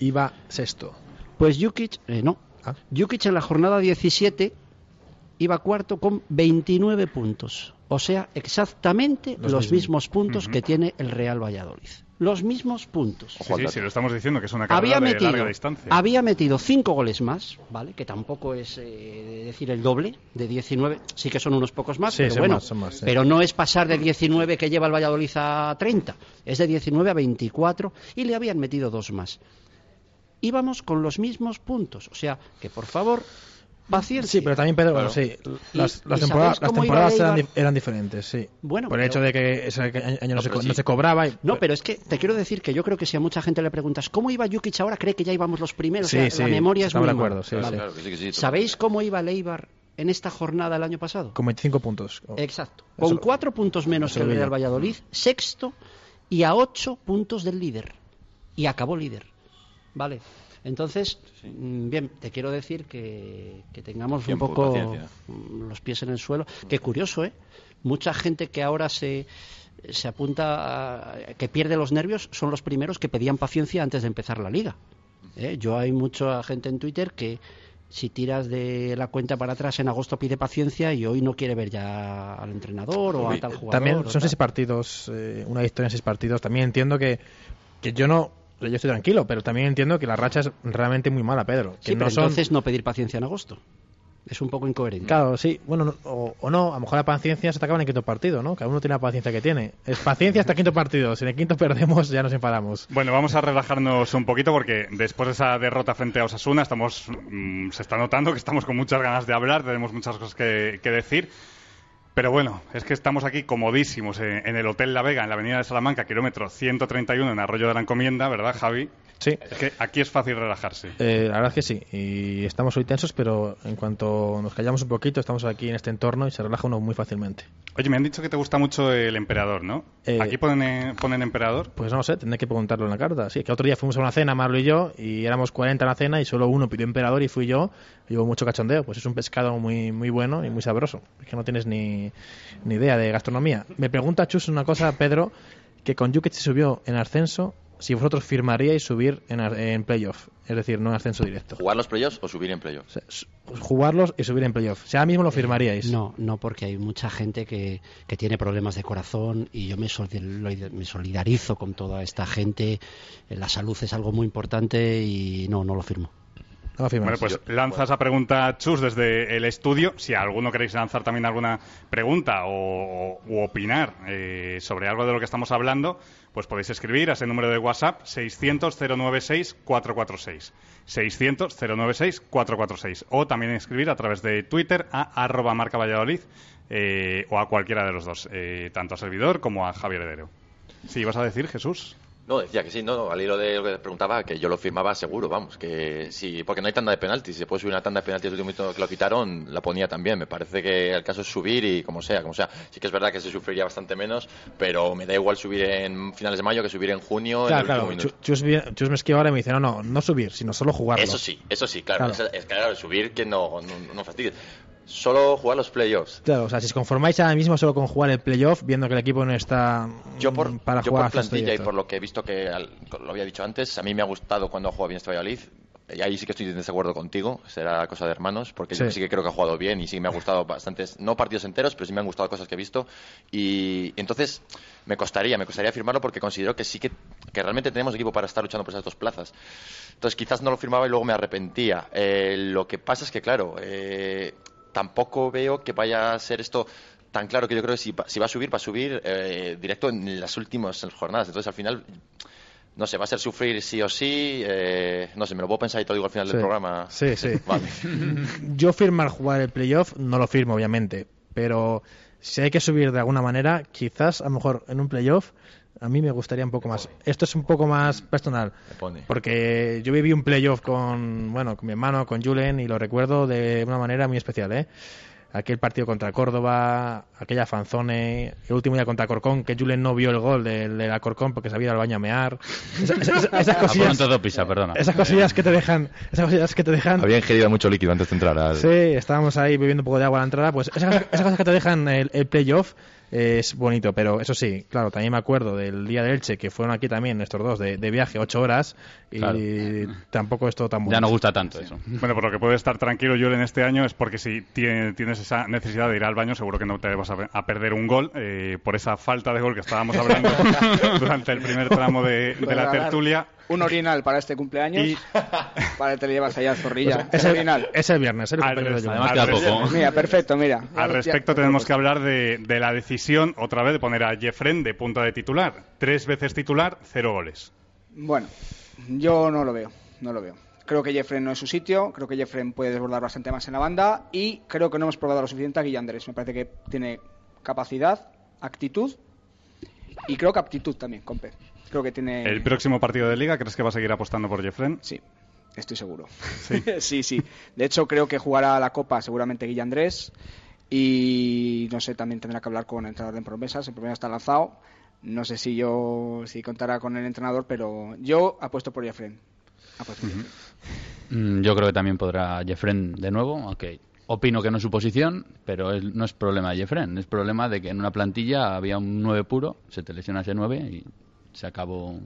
[SPEAKER 2] Iba sexto.
[SPEAKER 3] Pues Jukic, eh, no.
[SPEAKER 2] Ah.
[SPEAKER 3] Jukic en la jornada 17 iba cuarto con 29 puntos. O sea, exactamente
[SPEAKER 2] Los
[SPEAKER 3] los,
[SPEAKER 2] mismos.
[SPEAKER 3] mismos puntos que tiene el Real Valladolid. Los mismos puntos.
[SPEAKER 1] Sí,
[SPEAKER 5] Ojo
[SPEAKER 1] sí, lo estamos diciendo, que es una carrera
[SPEAKER 3] había
[SPEAKER 1] de
[SPEAKER 3] metido,
[SPEAKER 1] larga distancia.
[SPEAKER 3] había metido cinco goles más, ¿vale? Que tampoco es eh, decir el doble de 19, sí que son unos pocos más,
[SPEAKER 2] Sí,
[SPEAKER 3] pero bueno,
[SPEAKER 2] más, son más, sí.
[SPEAKER 3] pero no es pasar de 19 que lleva el Valladolid a 30, es de 19 a 24 y le habían metido dos más. Íbamos con los mismos puntos, o sea, que por favor, paciencia.
[SPEAKER 2] Sí, pero también, Pedro,
[SPEAKER 5] Claro.
[SPEAKER 2] sí,
[SPEAKER 3] ¿Y-
[SPEAKER 2] las,
[SPEAKER 3] y
[SPEAKER 2] las
[SPEAKER 3] sabéis
[SPEAKER 2] temporadas, las temporadas eran, di- eran diferentes, sí.
[SPEAKER 3] Bueno,
[SPEAKER 2] Por el
[SPEAKER 3] pero-
[SPEAKER 2] hecho de que ese año no,
[SPEAKER 5] No,
[SPEAKER 2] se,
[SPEAKER 5] sí.
[SPEAKER 2] no se cobraba. y-
[SPEAKER 3] No, pero es que te quiero decir que yo creo que si a mucha gente le preguntas cómo iba Jukic ahora, cree que ya íbamos los primeros.
[SPEAKER 2] Sí,
[SPEAKER 3] o sea,
[SPEAKER 2] sí,
[SPEAKER 3] la memoria es muy
[SPEAKER 2] de acuerdo,
[SPEAKER 3] Vale.
[SPEAKER 2] sí.
[SPEAKER 5] Claro
[SPEAKER 3] ¿Sabéis cómo iba el Eibar en esta jornada el año pasado?
[SPEAKER 2] Con 25 puntos. Oh.
[SPEAKER 3] Exacto.
[SPEAKER 2] Eso
[SPEAKER 3] Con
[SPEAKER 2] lo-
[SPEAKER 3] cuatro puntos menos
[SPEAKER 2] eso
[SPEAKER 3] que el Real. Valladolid, sexto, y a ocho puntos del líder. Y acabó líder. Vale. Entonces, mm, bien, te quiero decir que, que tengamos
[SPEAKER 5] Tiempo,
[SPEAKER 3] un poco
[SPEAKER 5] paciencia.
[SPEAKER 3] los pies en el suelo. Qué curioso, ¿eh? Mucha gente que ahora se, se apunta, a- que pierde los nervios, son los primeros que pedían paciencia antes de empezar la liga. ¿eh? Yo hay mucha gente en Twitter que si tiras de la cuenta para atrás en agosto pide paciencia y hoy no quiere ver ya al entrenador o a tal jugador.
[SPEAKER 2] También son seis partidos, eh, una victoria en seis partidos. También entiendo que, que yo no. Yo estoy tranquilo, pero también entiendo que la racha es realmente muy mala, Pedro. Que
[SPEAKER 3] Sí,
[SPEAKER 2] no
[SPEAKER 3] pero
[SPEAKER 2] son-
[SPEAKER 3] entonces no pedir paciencia en agosto. Es un poco incoherente.
[SPEAKER 2] Claro, sí. Bueno, no- o, o no, a lo mejor la paciencia se te acaba en el quinto partido, ¿no? Cada uno tiene la paciencia que tiene. Es paciencia hasta el quinto partido. Si en el quinto perdemos, ya nos enfadamos.
[SPEAKER 1] Bueno, vamos a relajarnos un poquito porque después de esa derrota frente a Osasuna estamos, mm, se está notando que estamos con muchas ganas de hablar, tenemos muchas cosas que, que decir. Pero bueno, es que estamos aquí comodísimos en, en el Hotel La Vega, en la avenida de Salamanca, kilómetro 131 en Arroyo de la Encomienda, ¿verdad, Javi?
[SPEAKER 2] Sí.
[SPEAKER 1] Es que aquí es fácil relajarse.
[SPEAKER 2] Eh, la verdad es que sí. Y estamos hoy tensos, pero en cuanto nos callamos un poquito, estamos aquí en este entorno y se relaja uno muy fácilmente.
[SPEAKER 1] Oye, me han dicho que te gusta mucho el emperador, ¿no?
[SPEAKER 2] Eh,
[SPEAKER 1] Aquí ponen, eh, ponen emperador.
[SPEAKER 2] Pues no sé, tendré que preguntarlo en la carta. Sí, que otro día fuimos a una cena, Marlo y yo, y éramos 40 en la cena y solo uno pidió emperador y fui yo. Y hubo mucho cachondeo. Pues es un pescado muy muy bueno y muy sabroso. Es que no tienes ni, ni idea de gastronomía. Me pregunta Chus una cosa, Pedro, que con Jukic se subió en ascenso, si vosotros firmaríais subir en, ar- en playoff. Es decir, no en ascenso directo.
[SPEAKER 5] ¿Jugar los playoffs o subir en?
[SPEAKER 2] O sea, su- jugarlos y subir en playoff. O sea, ahora mismo lo firmaríais.
[SPEAKER 3] No, no, porque hay mucha gente que, que tiene problemas de corazón y yo me, me solidarizo con toda esta gente. La salud es algo muy importante y no, no lo firmo.
[SPEAKER 2] No
[SPEAKER 1] Bueno, pues lanza esa pregunta, Chus, desde el estudio. Si alguno queréis lanzar también alguna pregunta o, o- u opinar eh, sobre algo de lo que estamos hablando, pues podéis escribir a ese número de WhatsApp 600-096-446. 600-096-446. O también escribir a través de Twitter a arroba marca Valladolid eh, o a cualquiera de los dos, eh, tanto a servidor como a Javier Heredero. Sí, vas a decir, Jesús.
[SPEAKER 5] No, decía que sí, no, no, al hilo de lo que preguntaba, que yo lo firmaba seguro, vamos, que sí, porque no hay tanda de penaltis, si se puede subir una tanda de penaltis el último minuto que lo quitaron, la ponía también, me parece que el caso es subir y como sea, como sea, sí que es verdad que se sufriría bastante menos, pero me da igual subir en finales de mayo que subir en junio
[SPEAKER 2] Claro,
[SPEAKER 5] en el
[SPEAKER 2] claro.
[SPEAKER 5] último
[SPEAKER 2] Chus, me esquiva ahora y me dice, no, no, no subir, sino solo jugarlo.
[SPEAKER 5] Eso sí, eso sí, claro,
[SPEAKER 2] Claro.
[SPEAKER 5] Es, es claro, subir que no, no, no fastidies. Solo jugar los playoffs.
[SPEAKER 2] Claro, o sea, si os conformáis ahora mismo solo con jugar el playoff, viendo que el equipo no está
[SPEAKER 5] Yo por,
[SPEAKER 2] mm, para
[SPEAKER 5] yo
[SPEAKER 2] jugar
[SPEAKER 5] por plantilla y por lo que he visto que al- lo había dicho antes, a mí me ha gustado cuando ha jugado bien este Valladolid. y ahí sí que estoy en desacuerdo contigo, será cosa de hermanos, porque
[SPEAKER 2] Sí.
[SPEAKER 5] yo sí que creo que ha jugado bien y sí me ha gustado bastantes, no partidos enteros, pero sí me han gustado cosas que he visto. Y entonces me costaría, me costaría firmarlo porque considero que sí que, que realmente tenemos equipo para estar luchando por esas dos plazas. Entonces quizás no lo firmaba y luego me arrepentía. Eh, lo que pasa es que, claro, eh, tampoco veo que vaya a ser esto tan claro que yo creo que si, va- si va a subir, va a subir eh, directo en las últimas jornadas. Entonces al final no sé, va a ser sufrir sí o sí. eh, no sé, me lo puedo pensar y te lo digo al final
[SPEAKER 2] Sí.
[SPEAKER 5] del programa.
[SPEAKER 2] Sí, sí.
[SPEAKER 5] Vale.
[SPEAKER 2] Yo firmar jugar el playoff no lo firmo, obviamente, pero si hay que subir de alguna manera, quizás a lo mejor en un playoff a mí me gustaría un poco más. Esto es un poco más personal, porque yo viví un playoff con, bueno, con mi hermano, con Julen, y lo recuerdo de una manera muy especial, ¿eh? Aquel partido contra Córdoba, aquella fanzone, el último día contra Corcón, que Julen no vio el gol de, de la Corcón porque se había ido al baño a mear. Esa- esa- esa- esas cosillas,
[SPEAKER 4] todo pisa, perdona.
[SPEAKER 2] esas cosillas que te dejan, esas cosillas que te dejan
[SPEAKER 7] Había ingerido mucho líquido antes de entrar al...
[SPEAKER 2] Sí, estábamos ahí bebiendo un poco de agua a la entrada. Pues esas, cosas- esas cosas que te dejan el, el playoff es bonito, pero eso sí, claro, también me acuerdo del día de Elche, que fueron aquí también estos dos de, de viaje, ocho horas, y
[SPEAKER 4] Claro.
[SPEAKER 2] tampoco es todo tan bueno.
[SPEAKER 4] Ya no gusta tanto eso.
[SPEAKER 1] Bueno, por lo que puedes estar tranquilo, Julen, este año es porque si tiene- tienes esa necesidad de ir al baño, seguro que no te vas a, pe- a perder un gol eh, por esa falta de gol que estábamos hablando durante el primer tramo de, de la tertulia.
[SPEAKER 6] Un orinal para este cumpleaños.
[SPEAKER 1] Y-
[SPEAKER 6] Para que te lo llevas allá, zorrilla.
[SPEAKER 2] es,
[SPEAKER 6] Un
[SPEAKER 2] el,
[SPEAKER 6] orinal.
[SPEAKER 2] es el viernes, el cumpleaños de.
[SPEAKER 4] Además queda poco.
[SPEAKER 6] Mira, perfecto, mira.
[SPEAKER 1] Al respecto tenemos que hablar de, de la decisión, otra vez, de poner a Jeffren de punta de titular. Tres veces titular, cero goles.
[SPEAKER 6] Bueno, yo no lo veo, no lo veo. Creo que Jeffrey no es su sitio, creo que Jeffrey puede desbordar bastante más en la banda y creo que no hemos probado lo suficiente a Guille Andrés. Me parece que tiene capacidad, actitud y creo que aptitud también, compe. Creo que tiene...
[SPEAKER 1] El próximo partido de liga, ¿crees que va a seguir apostando por Jeffren?
[SPEAKER 6] Sí, estoy seguro.
[SPEAKER 1] Sí.
[SPEAKER 6] sí, sí. De hecho, creo que jugará la Copa seguramente Guille Andrés. Y no sé, también tendrá que hablar con el entrenador de promesas. El primero está lanzado. No sé si yo si contará con el entrenador, pero yo apuesto por Jeffren. Apuesto por Jeffren.
[SPEAKER 4] Mm, Yo creo que también podrá Jeffren de nuevo, aunque opino que no es su posición, pero es- no es problema de Jeffren, es problema de que en una plantilla había un 9 puro, se te lesiona ese 9 y se acabó,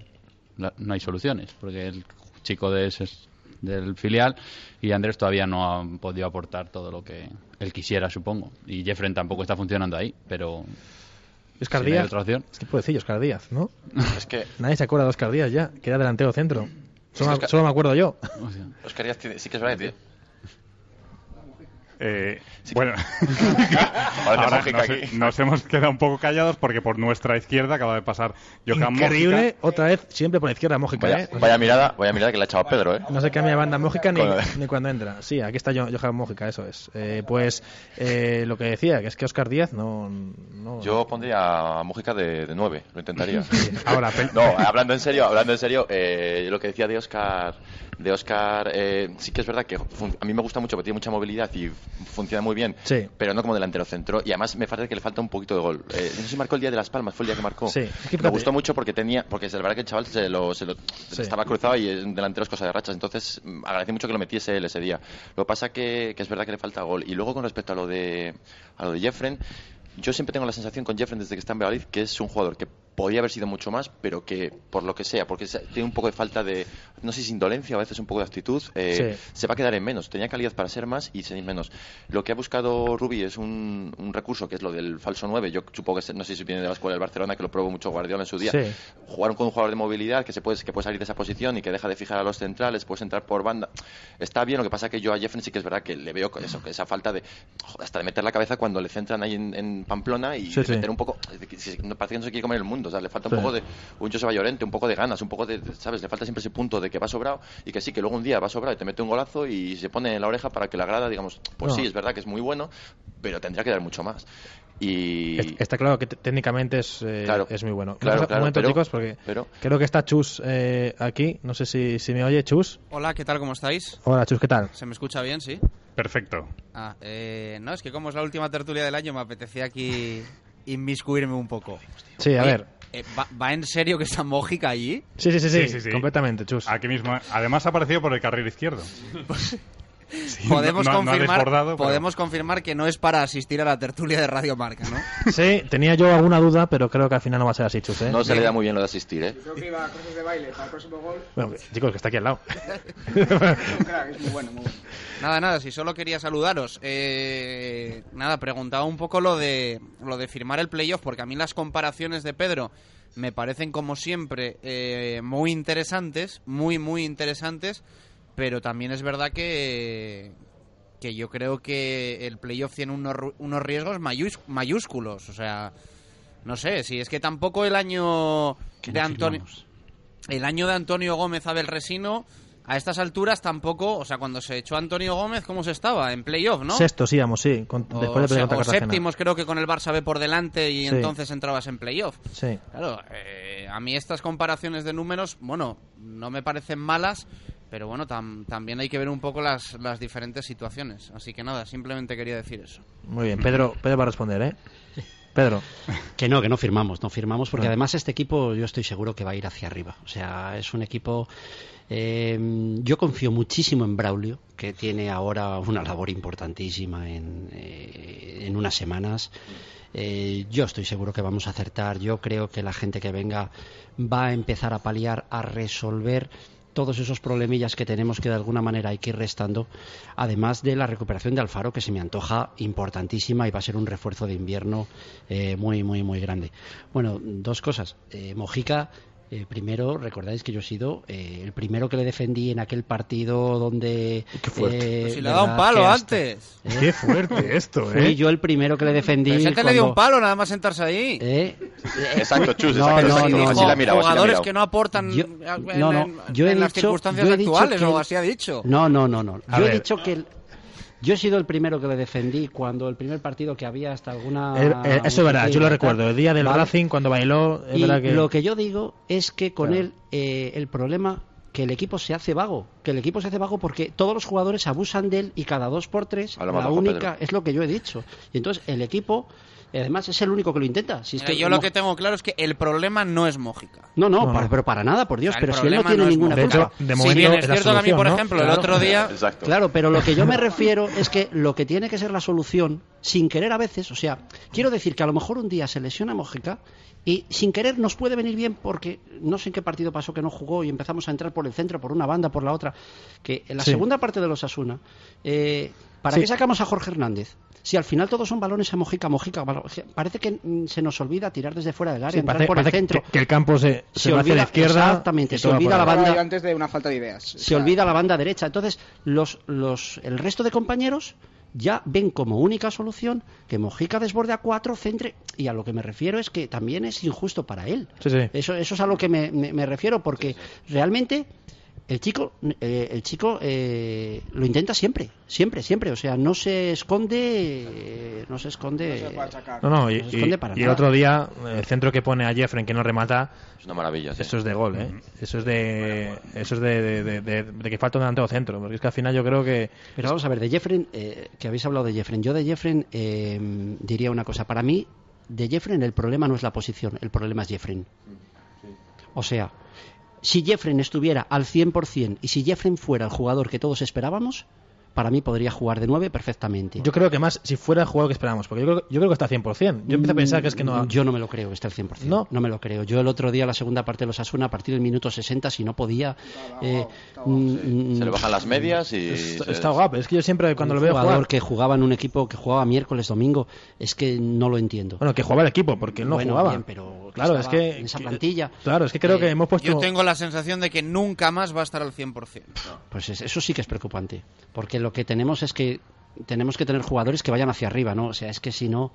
[SPEAKER 4] la- no hay soluciones, porque el chico de ese es del filial y Andrés todavía no ha podido aportar todo lo que él quisiera, supongo, y Jeffren tampoco está funcionando ahí, pero
[SPEAKER 2] Oscar
[SPEAKER 4] si
[SPEAKER 2] Díaz.
[SPEAKER 4] otra opción.
[SPEAKER 2] Es que puedo decir Oscar Díaz, ¿no?
[SPEAKER 5] Es que
[SPEAKER 2] Nadie se acuerda de Oscar Díaz ya, que era delantero centro. Solo,
[SPEAKER 5] Oscar-
[SPEAKER 2] solo me acuerdo yo.
[SPEAKER 5] Oscar Díaz tiene- sí que es verdad, tío.
[SPEAKER 1] Eh, bueno, ahora
[SPEAKER 5] Mójica
[SPEAKER 1] nos,
[SPEAKER 5] aquí.
[SPEAKER 1] nos hemos quedado un poco callados porque por nuestra izquierda acaba de pasar Johan
[SPEAKER 2] Increíble,
[SPEAKER 1] Mójica.
[SPEAKER 2] otra vez, siempre por la izquierda Mójica,
[SPEAKER 5] Vaya,
[SPEAKER 2] ¿eh?
[SPEAKER 5] Vaya mirada, vaya mirada que le ha echado a Pedro, ¿eh?
[SPEAKER 2] No se cambia banda Mójica ni, ni cuando entra. Sí, aquí está Jo- Johan Mójica, eso es. Eh, pues eh, lo que decía, que es que Oscar Díaz no... no
[SPEAKER 5] Yo pondría a Mújica de, de 9, lo intentaría.
[SPEAKER 1] Ahora,
[SPEAKER 5] No, hablando en serio, hablando en serio, eh, lo que decía de Oscar, de Oscar, eh, sí que es verdad que a mí me gusta mucho porque tiene mucha movilidad y funciona muy bien,
[SPEAKER 2] Sí.
[SPEAKER 5] pero no como delantero centro. Y además me parece que le falta un poquito de gol. Eh, no sé si marcó el día de las Palmas, fue el día que marcó.
[SPEAKER 2] Sí, es que
[SPEAKER 5] me gustó mucho porque tenía, porque es verdad que el chaval se lo, se lo-
[SPEAKER 2] Sí.
[SPEAKER 5] estaba cruzado y un delantero es cosa de rachas. Entonces mm, agradecí mucho que lo metiese él ese día. Lo que pasa que, que es verdad que le falta gol. Y luego con respecto a lo de a lo de Jeffren, yo siempre tengo la sensación con Jeffren desde que está en Valladolid que es un jugador que podría haber sido mucho más, pero que por lo que sea, porque tiene un poco de falta de, no sé si indolencia, a veces un poco de actitud, eh,
[SPEAKER 2] Sí.
[SPEAKER 5] se va a quedar en menos. Tenía calidad para ser más y ser menos. Lo que ha buscado Rubi es un, un recurso que es lo del falso 9. Yo supongo que, no sé si viene de la escuela del Barcelona, que lo probó mucho Guardiola en su día.
[SPEAKER 2] Sí.
[SPEAKER 5] Jugar con un jugador de movilidad que, se puede, que puede salir de esa posición y que deja de fijar a los centrales, puedes entrar por banda. Está bien, lo que pasa que yo a Jeffrey sí que es verdad que le veo eso, que esa falta de, hasta de meter la cabeza cuando le centran ahí en, en Pamplona y
[SPEAKER 2] Sí,
[SPEAKER 5] de
[SPEAKER 2] sí.
[SPEAKER 5] meter un poco, es parece que no se quiere comer el mundo, o sea, le falta un
[SPEAKER 2] Sí.
[SPEAKER 5] poco de un Joseba Llorente, un poco de ganas, un poco de, ¿sabes? Le falta siempre ese punto de que va sobrado y que sí, que luego un día va sobrado y te mete un golazo y se pone en la oreja para que la grada, digamos, pues
[SPEAKER 2] No.
[SPEAKER 5] sí, es verdad que es muy bueno, pero tendría que dar mucho más. Y...
[SPEAKER 2] Es- Está claro que técnicamente es, eh,
[SPEAKER 5] Claro.
[SPEAKER 2] es muy bueno.
[SPEAKER 5] Claro,
[SPEAKER 2] Un
[SPEAKER 5] claro,
[SPEAKER 2] momento,
[SPEAKER 5] pero-
[SPEAKER 2] chicos, porque
[SPEAKER 5] pero-
[SPEAKER 2] creo que está Chus eh, aquí. No sé si, si me oye, Chus.
[SPEAKER 8] Hola, ¿qué tal? ¿Cómo estáis?
[SPEAKER 2] Hola, Chus, ¿qué tal?
[SPEAKER 8] ¿Se me escucha bien, sí?
[SPEAKER 1] perfecto.
[SPEAKER 8] Ah, eh, no, es que como es la última tertulia del año me apetecía aquí inmiscuirme un poco.
[SPEAKER 2] Sí, a
[SPEAKER 8] Oye,
[SPEAKER 2] ver.
[SPEAKER 8] eh, ¿va, va en serio que está Mójica allí?
[SPEAKER 2] Sí, sí, sí, sí,
[SPEAKER 1] Sí, sí, sí.
[SPEAKER 2] completamente, Chus.
[SPEAKER 1] Aquí mismo. Además ha aparecido por el carril izquierdo.
[SPEAKER 8] podemos,
[SPEAKER 1] no- no
[SPEAKER 8] confirmar,
[SPEAKER 1] pero-
[SPEAKER 8] podemos confirmar que no es para asistir a la tertulia de Radio Marca, ¿no?
[SPEAKER 2] Sí, tenía yo alguna duda, pero creo que al final no va a ser así, Chus, ¿eh?
[SPEAKER 5] No se le da muy bien lo de asistir, ¿eh?
[SPEAKER 6] Creo que iba a clases de baile para el próximo gol.
[SPEAKER 2] Bueno, chicos, que está aquí al lado.
[SPEAKER 6] Es un crack, es muy bueno, muy bueno.
[SPEAKER 8] Nada, nada, si solo quería saludaros. Eh, nada, preguntaba un poco lo de, lo de firmar el playoff, porque a mí las comparaciones de Pedro me parecen, como siempre, eh, muy interesantes, muy, muy interesantes, pero también es verdad que, que yo creo que el playoff tiene unos, unos riesgos mayús- mayúsculos. O sea, no sé, si es que tampoco el año de Antonio el año de Antonio Gómez Abel Resino, a estas alturas tampoco, o sea, cuando se echó Antonio Gómez, ¿cómo se estaba? En playoff, ¿no?
[SPEAKER 2] Sextos íbamos, sí, con-
[SPEAKER 8] o,
[SPEAKER 2] después de
[SPEAKER 8] se-
[SPEAKER 2] perder contra
[SPEAKER 8] o séptimos creo que con el Barça B por delante y
[SPEAKER 2] Sí.
[SPEAKER 8] entonces entrabas en playoff.
[SPEAKER 2] Sí.
[SPEAKER 8] Claro, eh, a mí estas comparaciones de números, bueno, no me parecen malas, pero bueno, tam- también hay que ver un poco las, las diferentes situaciones. Así que nada, simplemente quería decir eso.
[SPEAKER 2] Muy bien, Pedro, Pedro va a responder, ¿eh? Pedro.
[SPEAKER 3] Que no, que no firmamos, no firmamos, porque
[SPEAKER 2] Bueno.
[SPEAKER 3] además este equipo yo estoy seguro que va a ir hacia arriba. O sea, es un equipo. eh, yo confío muchísimo en Braulio, que tiene ahora una labor importantísima en, eh, en unas semanas. Eh, yo estoy seguro que vamos a acertar. Yo creo que la gente que venga va a empezar a paliar, a resolver todos esos problemillas que tenemos que de alguna manera hay que ir restando, además de la recuperación de Alfaro, que se me antoja importantísima y va a ser un refuerzo de invierno eh, muy, muy, muy grande. Bueno, dos cosas. Eh, Mojica, eh, primero, recordáis que yo he sido eh, el primero que le defendí en aquel partido donde...
[SPEAKER 2] Qué fuerte.
[SPEAKER 3] eh,
[SPEAKER 8] Pues si le ha dado un palo
[SPEAKER 3] hasta-
[SPEAKER 8] antes.
[SPEAKER 3] ¿eh?
[SPEAKER 2] Qué fuerte esto,
[SPEAKER 3] Fui
[SPEAKER 2] ¿eh?
[SPEAKER 3] yo el primero que le defendí.
[SPEAKER 8] Pero si él le dio un
[SPEAKER 3] cuando-
[SPEAKER 8] palo nada más sentarse ahí.
[SPEAKER 3] ¿eh?
[SPEAKER 5] Exacto, Chus,
[SPEAKER 3] No,
[SPEAKER 5] exacto.
[SPEAKER 3] no,
[SPEAKER 5] exacto.
[SPEAKER 3] no,
[SPEAKER 5] así
[SPEAKER 3] no.
[SPEAKER 5] la ha mirado, así la ha
[SPEAKER 8] jugadores que no aportan
[SPEAKER 3] Yo-
[SPEAKER 8] en,
[SPEAKER 3] no, no,
[SPEAKER 8] en-
[SPEAKER 3] yo he
[SPEAKER 8] en las
[SPEAKER 3] dicho-
[SPEAKER 8] circunstancias
[SPEAKER 3] yo he dicho
[SPEAKER 8] actuales,
[SPEAKER 3] que
[SPEAKER 8] o así ha dicho.
[SPEAKER 3] No, no, no, no. Yo he dicho que el- yo he sido el primero que le defendí cuando el primer partido que había hasta alguna.
[SPEAKER 2] Eh, eh, eso es verdad, yo lo
[SPEAKER 3] tal.
[SPEAKER 2] recuerdo. El día del
[SPEAKER 3] Vale.
[SPEAKER 2] Racing, cuando bailó, es
[SPEAKER 3] Y
[SPEAKER 2] verdad que...
[SPEAKER 3] lo que yo digo es que con
[SPEAKER 2] Claro.
[SPEAKER 3] él eh, el problema que el equipo se hace vago, que el equipo se hace vago porque todos los jugadores abusan de él y cada dos por tres la única
[SPEAKER 5] Pedro.
[SPEAKER 3] es lo que yo he dicho. Y entonces el equipo además es el único que lo intenta. Si es
[SPEAKER 8] Mira,
[SPEAKER 3] que
[SPEAKER 8] yo lo que tengo claro es que el problema no es Mójica.
[SPEAKER 3] no, no,
[SPEAKER 2] No,
[SPEAKER 3] para-
[SPEAKER 2] no.
[SPEAKER 3] pero para nada, por Dios,
[SPEAKER 8] O sea, el
[SPEAKER 3] pero si él no tiene
[SPEAKER 8] no
[SPEAKER 3] ninguna
[SPEAKER 2] De
[SPEAKER 8] Mójica.
[SPEAKER 2] hecho,
[SPEAKER 3] culpa.
[SPEAKER 2] de
[SPEAKER 8] si
[SPEAKER 2] momento
[SPEAKER 8] bien
[SPEAKER 2] es
[SPEAKER 8] cierto que a mí, por
[SPEAKER 2] ¿no?
[SPEAKER 8] ejemplo, el
[SPEAKER 3] Claro.
[SPEAKER 8] otro día...
[SPEAKER 5] Exacto.
[SPEAKER 3] Claro, pero lo que yo me refiero es que lo que tiene que ser la solución, sin querer a veces, o sea, quiero decir que a lo mejor un día se lesiona Mojica y sin querer nos puede venir bien porque no sé en qué partido pasó que no jugó y empezamos a entrar por el centro, por una banda, por la otra, que en la
[SPEAKER 2] Sí.
[SPEAKER 3] segunda parte de los Asuna, eh, ¿para
[SPEAKER 2] Sí.
[SPEAKER 3] qué sacamos a Jorge Hernández? Si al final todos son balones a Mojica, Mojica, parece que se nos olvida tirar desde fuera del área,
[SPEAKER 2] Sí,
[SPEAKER 3] entrar
[SPEAKER 2] parece,
[SPEAKER 3] por el centro.
[SPEAKER 2] que, que el campo se, se,
[SPEAKER 3] Se
[SPEAKER 2] va hacia la
[SPEAKER 3] olvida-
[SPEAKER 2] izquierda.
[SPEAKER 3] exactamente, se olvida la banda-
[SPEAKER 6] antes de una falta de ideas. O
[SPEAKER 3] se
[SPEAKER 6] sea,
[SPEAKER 3] olvida la banda derecha. Entonces, los, los, el resto de compañeros ya ven como única solución que Mojica desborde a cuatro, centre. Y a lo que me refiero es que también es injusto para él.
[SPEAKER 2] Sí, sí.
[SPEAKER 3] Eso, eso es a lo que me, me- me refiero, porque realmente el chico, eh, el chico eh, lo intenta siempre, siempre, siempre. O sea, no se esconde, eh, no se esconde.
[SPEAKER 6] no se achacar.
[SPEAKER 2] No, no, y,
[SPEAKER 3] No se esconde
[SPEAKER 2] y-
[SPEAKER 3] para
[SPEAKER 2] y el otro día, el centro que pone a Jeffren que no remata,
[SPEAKER 5] Es una maravilla, sí.
[SPEAKER 2] eso es de gol, ¿eh? Eso es de eso es de, de, de- de- de que falta un delantero centro, porque es que al final yo creo que
[SPEAKER 3] Pero vamos a ver, de Jeffren, eh, que habéis hablado de Jeffren, yo de Jeffren eh, diría una cosa. Para mí, de Jeffren el problema no es la posición, el problema es Jeffren. O sea, si Jeffren estuviera al 100% y si Jeffren fuera el jugador que todos esperábamos, para mí podría jugar de 9 perfectamente.
[SPEAKER 2] yo creo que más si fuera el jugador que esperábamos, porque yo creo, yo creo que está al 100%. Yo empiezo a pensar que es que no
[SPEAKER 3] Yo no me lo creo que esté al 100%.
[SPEAKER 2] No.
[SPEAKER 3] me lo creo. Yo el otro día, la segunda parte de los Asuna, a partir del minuto 60, si no podía... eh, mm,
[SPEAKER 5] Se le bajan las medias y...
[SPEAKER 2] está, está guapo, es que yo siempre cuando
[SPEAKER 3] un
[SPEAKER 2] lo veo
[SPEAKER 3] jugador
[SPEAKER 2] jugar,
[SPEAKER 3] que jugaba en un equipo que jugaba miércoles, domingo, es que no lo entiendo.
[SPEAKER 2] bueno, que jugaba el equipo porque él no
[SPEAKER 3] Bueno,
[SPEAKER 2] jugaba.
[SPEAKER 3] bien, pero
[SPEAKER 2] claro, es que
[SPEAKER 3] en esa plantilla.
[SPEAKER 2] Claro, es que creo
[SPEAKER 3] Eh,
[SPEAKER 2] que hemos puesto
[SPEAKER 8] Yo tengo la sensación de que nunca más va a estar al 100%.
[SPEAKER 3] Pues es- eso sí que es preocupante, porque lo que tenemos es que tenemos que tener jugadores que vayan hacia arriba, ¿no? O sea, es que si no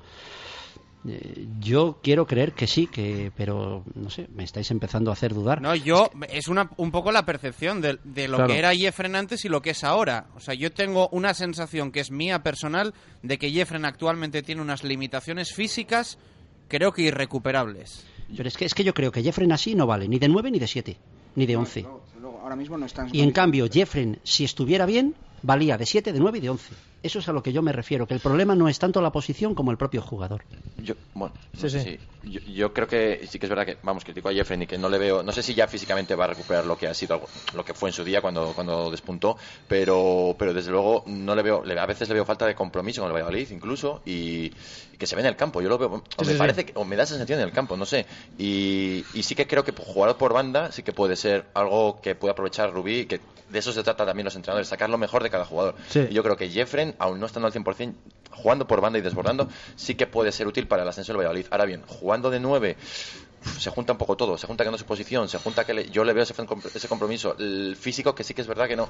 [SPEAKER 3] eh, yo quiero creer que sí, que pero no sé, me estáis empezando a hacer dudar.
[SPEAKER 8] No, yo, es una, un poco la percepción de, de lo
[SPEAKER 2] Claro.
[SPEAKER 8] que era Jeffren antes y lo que es ahora. O sea, yo tengo una sensación que es mía personal de que Jeffren actualmente tiene unas limitaciones físicas, creo que irrecuperables.
[SPEAKER 3] Pero es que es que yo creo que Jeffren así no vale ni de 9 ni de 7, ni de 11.
[SPEAKER 6] Luego, luego, ahora mismo no están
[SPEAKER 3] Y en cambio, Jeffren, si estuviera bien, valía de 7, de 9 y de 11. Eso es a lo que yo me refiero, que el problema no es tanto la posición como el propio jugador.
[SPEAKER 5] Yo, bueno, no
[SPEAKER 2] Sí,
[SPEAKER 5] sé
[SPEAKER 2] sí.
[SPEAKER 5] si- yo, yo creo que sí que es verdad que, vamos, critico a Jeffrey y que no le veo, no sé si ya físicamente va a recuperar lo que ha sido, lo que fue en su día cuando, cuando despuntó, pero, pero desde luego no le veo, le- a veces le veo falta de compromiso con el Valladolid incluso y, y que se ve en el campo. Yo lo veo, o
[SPEAKER 2] Sí,
[SPEAKER 5] me
[SPEAKER 2] sí,
[SPEAKER 5] parece
[SPEAKER 2] sí.
[SPEAKER 5] que, o me da esa sensación en el campo, no sé. Y, y sí que creo que jugar por banda sí que puede ser algo que puede aprovechar Rubí y que de eso se trata también los entrenadores, sacar lo mejor de cada jugador.
[SPEAKER 2] Sí.
[SPEAKER 5] Y yo creo que Jeffren, aún no estando al 100%, jugando por banda y desbordando, sí que puede ser útil para el ascenso del Valladolid. Ahora bien, jugando de 9, se junta un poco todo. Se junta que no es su posición, se junta que le- yo le veo ese, ese compromiso. El físico que sí que es verdad que no.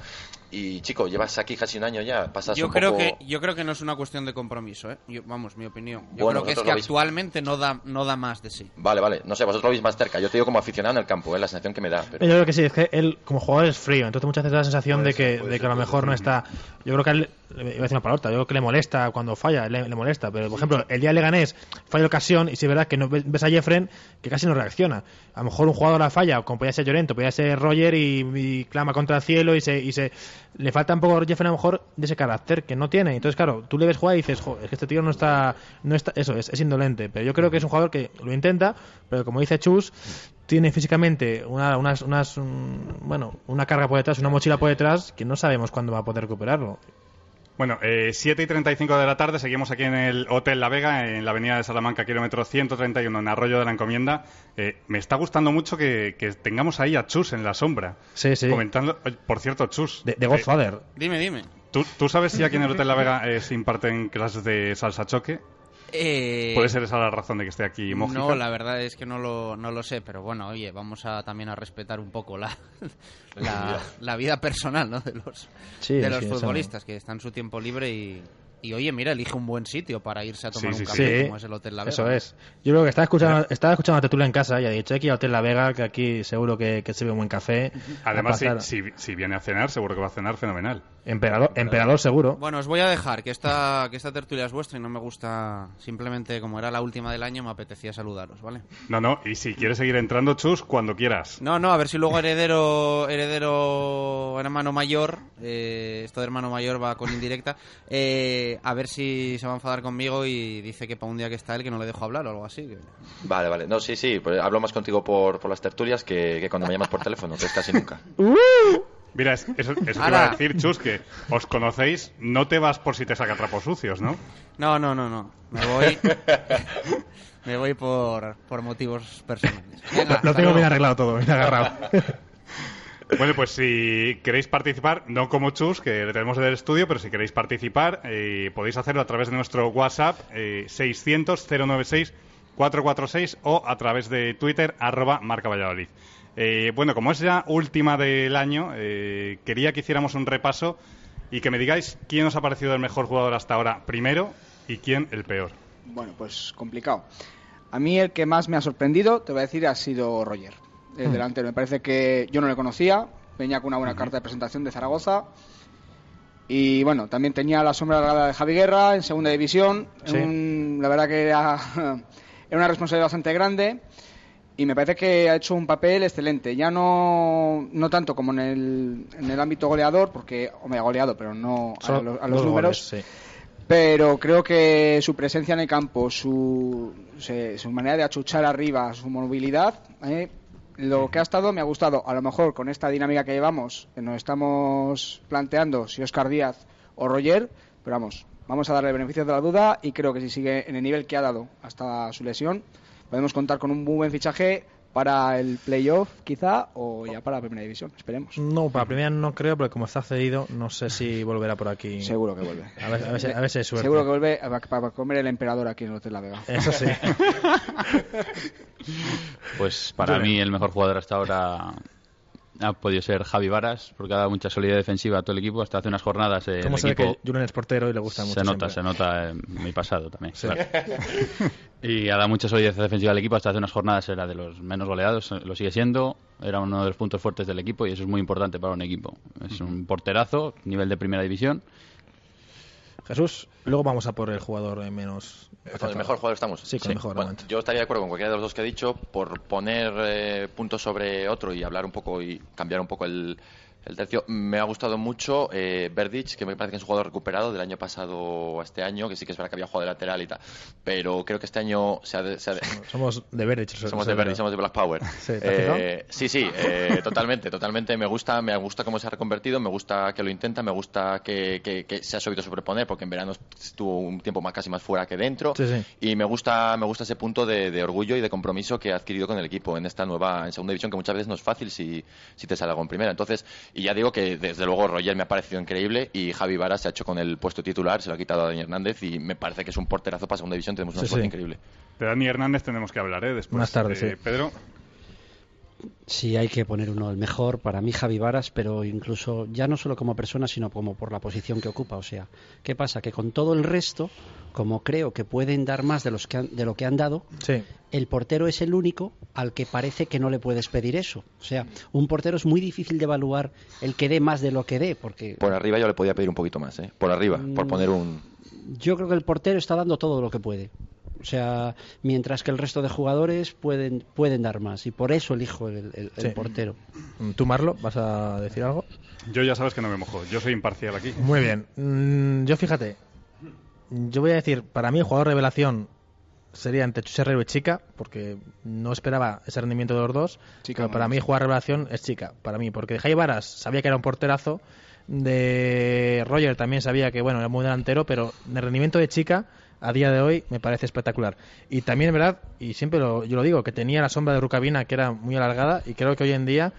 [SPEAKER 5] Y chico, llevas aquí casi un año ya, pasas
[SPEAKER 8] Yo
[SPEAKER 5] un
[SPEAKER 8] creo,
[SPEAKER 5] poco...
[SPEAKER 8] que, yo creo que no es una cuestión de compromiso, ¿eh? Yo- vamos, mi opinión. Yo
[SPEAKER 5] Bueno,
[SPEAKER 8] creo que es que
[SPEAKER 5] veis-
[SPEAKER 8] actualmente no da, no da más de sí.
[SPEAKER 5] Vale, vale, no sé, vosotros lo veis más cerca. Yo te digo como aficionado en el campo, ¿eh? la sensación que me da. Pero...
[SPEAKER 2] Yo creo que sí, es que él como jugador es frío, entonces muchas veces da la sensación
[SPEAKER 5] Puede
[SPEAKER 2] de que,
[SPEAKER 5] ser, puede
[SPEAKER 2] de que
[SPEAKER 5] ser,
[SPEAKER 2] a lo mejor no está. Yo creo que él, iba a decir una palabra, yo creo que le molesta cuando falla, le, le molesta, pero por ejemplo, el día de Leganés falla ocasión y si es verdad que no ves, a Jeffren que casi no reacciona. A lo mejor un jugador la falla, como podía ser Llorento, podía ser Roger y, y clama contra el cielo y se, y se le falta un poco a Jeffren a lo mejor de ese carácter que no tiene. Entonces, claro, tú le ves jugar y dices, "Jo, es que este tío no está, no está, eso es, es indolente. Pero yo creo que es un jugador que lo intenta, pero como dice Chus, tiene físicamente una, unas, unas, mm, bueno, una carga por detrás, una mochila por detrás, que no sabemos cuándo va a poder recuperarlo.
[SPEAKER 1] Bueno, eh, 7 y 35 de la tarde, seguimos aquí en el Hotel La Vega, en la avenida de Salamanca, kilómetro 131, en Arroyo de la Encomienda. Eh, me está gustando mucho que, que tengamos ahí a Chus en la sombra.
[SPEAKER 2] Sí, sí.
[SPEAKER 1] Comentando, por cierto, Chus.
[SPEAKER 2] De, de
[SPEAKER 1] eh,
[SPEAKER 2] Godfather.
[SPEAKER 8] Dime, dime.
[SPEAKER 1] ¿tú, tú sabes si aquí en el Hotel La Vega eh, se imparten clases de salsa choque?
[SPEAKER 8] Eh,
[SPEAKER 1] ¿Puede ser esa la razón de que esté aquí Mójica?
[SPEAKER 8] No, la verdad es que no lo, no lo sé, pero bueno, oye, vamos a también a respetar un poco la, la, la vida personal ¿no? de los,
[SPEAKER 2] Sí,
[SPEAKER 8] de los
[SPEAKER 2] sí,
[SPEAKER 8] futbolistas, que están su tiempo libre y, y, oye, mira, elige un buen sitio para irse a tomar
[SPEAKER 1] Sí,
[SPEAKER 8] un
[SPEAKER 1] sí,
[SPEAKER 8] café,
[SPEAKER 2] sí.
[SPEAKER 8] como es el Hotel La Vega.
[SPEAKER 2] Eso es. Yo creo que estaba escuchando, estaba escuchando a Tetula en casa y ha dicho aquí a Hotel La Vega, que aquí seguro que, que se ve un buen café.
[SPEAKER 1] Además, si, si viene a cenar, seguro que va a cenar fenomenal.
[SPEAKER 2] Emperador, emperador seguro.
[SPEAKER 8] Bueno, os voy a dejar, que esta, que esta tertulia es vuestra y no me gusta, simplemente como era la última del año, me apetecía saludaros, ¿vale?
[SPEAKER 1] No, no, y si quieres seguir entrando, Chus, cuando quieras.
[SPEAKER 8] No, no, a ver si luego heredero, heredero hermano mayor, eh, esto de hermano mayor va con indirecta, eh, a ver si se va a enfadar conmigo y dice que para un día que está él que no le dejo hablar o algo así. que-
[SPEAKER 5] Vale, vale. No, sí, sí, pues hablo más contigo por, por las tertulias que, que cuando me llamas por teléfono, que es casi nunca.
[SPEAKER 1] Mira, es- eso, eso te iba a decir, Chus, que os conocéis, no te vas por si te saca trapos sucios, ¿no?
[SPEAKER 8] No, no, no, no, me voy, me voy por, por motivos personales. Venga,
[SPEAKER 2] Lo tengo bien arreglado todo, bien agarrado.
[SPEAKER 1] Bueno, pues si queréis participar, no como Chus, que le tenemos en el estudio, pero si queréis participar, eh, podéis hacerlo a través de nuestro WhatsApp eh, 600-096-446 o a través de Twitter, arroba Marca Valladolid. Eh, bueno, como es ya última del año, eh, quería que hiciéramos un repaso y que me digáis quién os ha parecido el mejor jugador hasta ahora primero y quién el peor.
[SPEAKER 6] Bueno, pues complicado. A mí el que más me ha sorprendido, te voy a decir, ha sido Roger. El delantero. Me parece que yo no le conocía. Venía con una buena carta de presentación de Zaragoza. Y bueno, también tenía la sombra largada de Javi Guerra en segunda división.
[SPEAKER 2] Sí.
[SPEAKER 6] Un- la verdad que era, era una responsabilidad bastante grande. Y me parece que ha hecho un papel excelente. Ya no, no tanto como en el, en el ámbito goleador, porque, hombre, ha goleado, pero no a, los- a los números.
[SPEAKER 2] goles, sí.
[SPEAKER 6] Pero creo que su presencia en el campo, su, su manera de achuchar arriba, su movilidad, eh, lo que ha estado me ha gustado. A lo mejor con esta dinámica que llevamos, que nos estamos planteando si Oscar Díaz o Roger, pero vamos, vamos a darle beneficios de la duda y creo que si sigue en el nivel que ha dado hasta su lesión, podemos contar con un muy buen fichaje para el playoff quizá o ya para la primera división, esperemos.
[SPEAKER 2] No, para primera no creo, pero como está cedido, no sé si volverá por aquí.
[SPEAKER 6] Seguro que vuelve.
[SPEAKER 2] A ver, a ver, si- a ver si hay suerte.
[SPEAKER 6] Seguro que vuelve a- para comer el emperador aquí en el Hotel La Vega.
[SPEAKER 2] Eso sí.
[SPEAKER 4] Pues para mí el mejor jugador hasta ahora ha podido ser Javi Varas, porque ha dado mucha solidez defensiva a todo el equipo. Hasta hace unas jornadas eh,
[SPEAKER 2] ¿Cómo
[SPEAKER 4] el
[SPEAKER 2] se ve que Julen es portero y le gusta mucho?
[SPEAKER 4] se nota,
[SPEAKER 2] siempre?
[SPEAKER 4] se nota en mi pasado también.
[SPEAKER 2] Sí.
[SPEAKER 4] claro. Y ha dado mucha solidez defensiva al equipo. Hasta hace unas jornadas era de los menos goleados, lo sigue siendo. Era uno de los puntos fuertes del equipo y eso es muy importante para un equipo. Es un porterazo, nivel de primera división.
[SPEAKER 2] Jesús, luego vamos a por el jugador menos.
[SPEAKER 5] Con el mejor jugador estamos.
[SPEAKER 2] Sí, con el mejor,
[SPEAKER 5] Bueno, yo estaría de acuerdo con cualquiera de los dos que he dicho por poner eh, puntos sobre otro y hablar un poco y cambiar un poco el, El tercio me ha gustado mucho eh, Verdic, que me parece que es un jugador recuperado del año pasado a este año, que sí que es verdad que había jugado de lateral y tal. Pero creo que este año se ha de- se ha de-
[SPEAKER 2] Somos de Verdic.
[SPEAKER 5] somos de Verdic, somos de Black Power. Eh, sí, sí, eh, totalmente, totalmente. Me gusta, me gusta cómo se ha reconvertido, me gusta que lo intenta, me gusta que, que- que se ha sabido sobreponer, porque en verano estuvo un tiempo más casi más fuera que dentro.
[SPEAKER 2] Sí, sí.
[SPEAKER 5] Y me gusta, me gusta ese punto de, de orgullo y de compromiso que ha adquirido con el equipo en esta nueva, en segunda división, que muchas veces no es fácil si, si te sale algo en primera. Entonces, y ya digo que desde luego Roger me ha parecido increíble y Javi Vara se ha hecho con el puesto titular, se lo ha quitado a Dani Hernández y me parece que es un porterazo para segunda división, tenemos un
[SPEAKER 2] Sí,
[SPEAKER 5] increíble.
[SPEAKER 1] De Dani Hernández tenemos que hablar, ¿eh? Después.
[SPEAKER 2] Más tarde,
[SPEAKER 1] Eh,
[SPEAKER 2] sí.
[SPEAKER 1] Pedro,
[SPEAKER 3] Sí, hay que poner uno el mejor, para mí Javi Varas, pero incluso ya no solo como persona, sino como por la posición que ocupa. O sea, ¿qué pasa? Que con todo el resto, como creo que pueden dar más de, los que han- de lo que han dado,
[SPEAKER 2] Sí.
[SPEAKER 3] el portero es el único al que parece que no le puedes pedir eso. O sea, un portero es muy difícil de evaluar el que dé más de lo que dé, porque
[SPEAKER 5] Por arriba yo le podía pedir un poquito más, ¿eh? Por arriba, por
[SPEAKER 3] Mm.
[SPEAKER 5] poner un...
[SPEAKER 3] yo creo que el portero está dando todo lo que puede. O sea, mientras que el resto de jugadores pueden, pueden dar más. Y por eso elijo el, el- el
[SPEAKER 2] Sí.
[SPEAKER 3] portero.
[SPEAKER 2] ¿Tú, Marlo, vas a decir algo?
[SPEAKER 1] yo ya sabes que no me mojo. Yo soy imparcial aquí.
[SPEAKER 2] Muy bien. Mm, yo fíjate, yo voy a decir, para mí el jugador revelación sería entre Chus Herrero y Chica, porque no esperaba ese rendimiento de los dos.
[SPEAKER 6] Chica
[SPEAKER 2] pero para mí el jugador revelación es Chica, para mí, porque de Jai Varas sabía que era un porterazo, de Roger también sabía que bueno era muy delantero, pero el rendimiento de Chica a día de hoy me parece espectacular. Y también verdad, y siempre lo, yo lo digo, que tenía la sombra de Rucabina que era muy alargada y creo que hoy en día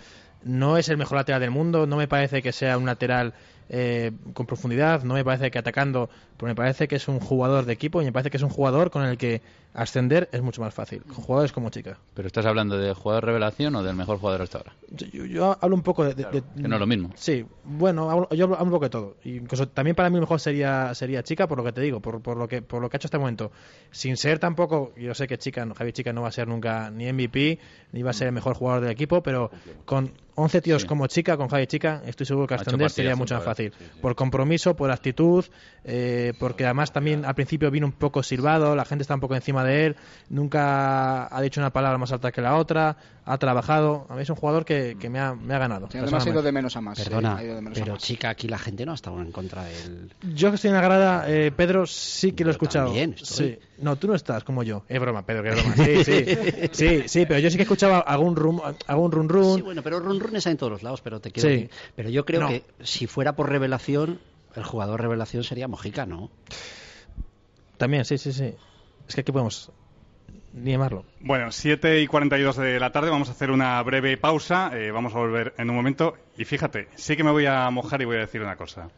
[SPEAKER 2] no es el mejor lateral del mundo, no me parece que sea un lateral eh, con profundidad, no me parece que atacando, pero me parece que es un jugador de equipo y me parece que es un jugador con el que ascender es mucho más fácil, con jugadores como Chica.
[SPEAKER 4] ¿Pero estás hablando de jugador revelación o del mejor jugador hasta ahora?
[SPEAKER 2] Yo, yo- yo hablo un poco de... de- de-
[SPEAKER 4] Que no es lo mismo.
[SPEAKER 2] Sí, bueno, hablo- yo hablo, un poco de todo. Incluso también para mí lo mejor sería sería Chica, por lo que te digo, por, por lo que por lo que ha hecho hasta el momento. Sin ser tampoco, yo sé que Chica, no, Javi Chica no va a ser nunca ni MVP, ni va a ser el mejor jugador del equipo, pero con 11 tíos
[SPEAKER 4] Sí.
[SPEAKER 2] como Chica, con Javi Chica, estoy seguro que ascender sería mucho más fácil.
[SPEAKER 4] sí, sí.
[SPEAKER 2] Por compromiso, por actitud, eh, porque además también al principio vino un poco silbado, la gente está un poco encima de él, nunca ha dicho una palabra más alta que la otra, ha trabajado. A mí es un jugador que, que me, ha, me ha ganado.
[SPEAKER 6] Sí, además ha ido de menos a más.
[SPEAKER 3] Perdona,
[SPEAKER 6] sí, ha ido de menos a
[SPEAKER 3] pero
[SPEAKER 6] más.
[SPEAKER 3] chica, aquí la gente no ha estado en contra del...
[SPEAKER 2] Yo que estoy en la grada, eh, Pedro, sí que lo he
[SPEAKER 3] Yo
[SPEAKER 2] escuchado.
[SPEAKER 3] también estoy.
[SPEAKER 2] Sí. No, tú no estás como yo. Es broma, Pedro, que es broma. Sí, sí. Sí, sí, pero yo sí que he escuchado algún rum, algún run run.
[SPEAKER 3] Sí, bueno, pero run run está en todos los lados, pero te quiero
[SPEAKER 2] Sí.
[SPEAKER 3] decir- Pero yo creo
[SPEAKER 2] No.
[SPEAKER 3] que si fuera por revelación, el jugador revelación sería Mojica, ¿no?
[SPEAKER 2] También, sí, sí, sí. Es que aquí podemos ni llamarlo.
[SPEAKER 1] Bueno, 7 y 42 de la tarde, vamos a hacer una breve pausa, eh, vamos a volver en un momento. Y fíjate, sí que me voy a mojar y voy a decir una cosa.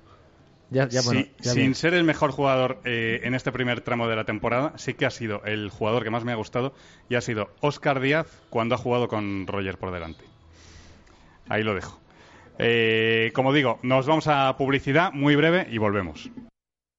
[SPEAKER 2] Ya, ya, bueno,
[SPEAKER 1] Sí,
[SPEAKER 2] ya
[SPEAKER 1] sin
[SPEAKER 2] bien.
[SPEAKER 1] ser el mejor jugador eh, en este primer tramo de la temporada, sí que ha sido el jugador que más me ha gustado y ha sido Oscar Díaz cuando ha jugado con Roger por delante. Ahí lo dejo. Eh, como digo, nos vamos a publicidad muy breve y volvemos.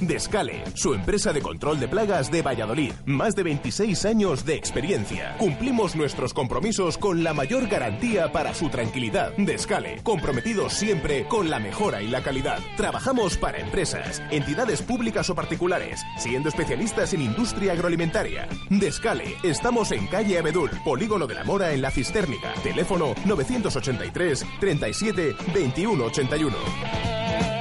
[SPEAKER 9] Descale, su empresa de control de plagas de Valladolid. Más de 26 años de experiencia. Cumplimos nuestros compromisos con la mayor garantía para su tranquilidad. Descale, comprometidos siempre con la mejora y la calidad. Trabajamos para empresas, entidades públicas o particulares, siendo especialistas en industria agroalimentaria. Descale, estamos en calle Abedul, Polígono de la Mora en la Cistérnica. Teléfono 983 37 21 81.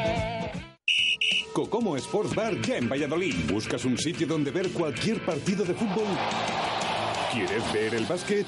[SPEAKER 10] Cocomo Sports Bar ya en Valladolid. ¿Buscas un sitio donde ver cualquier partido de fútbol? ¿Quieres ver el básquet?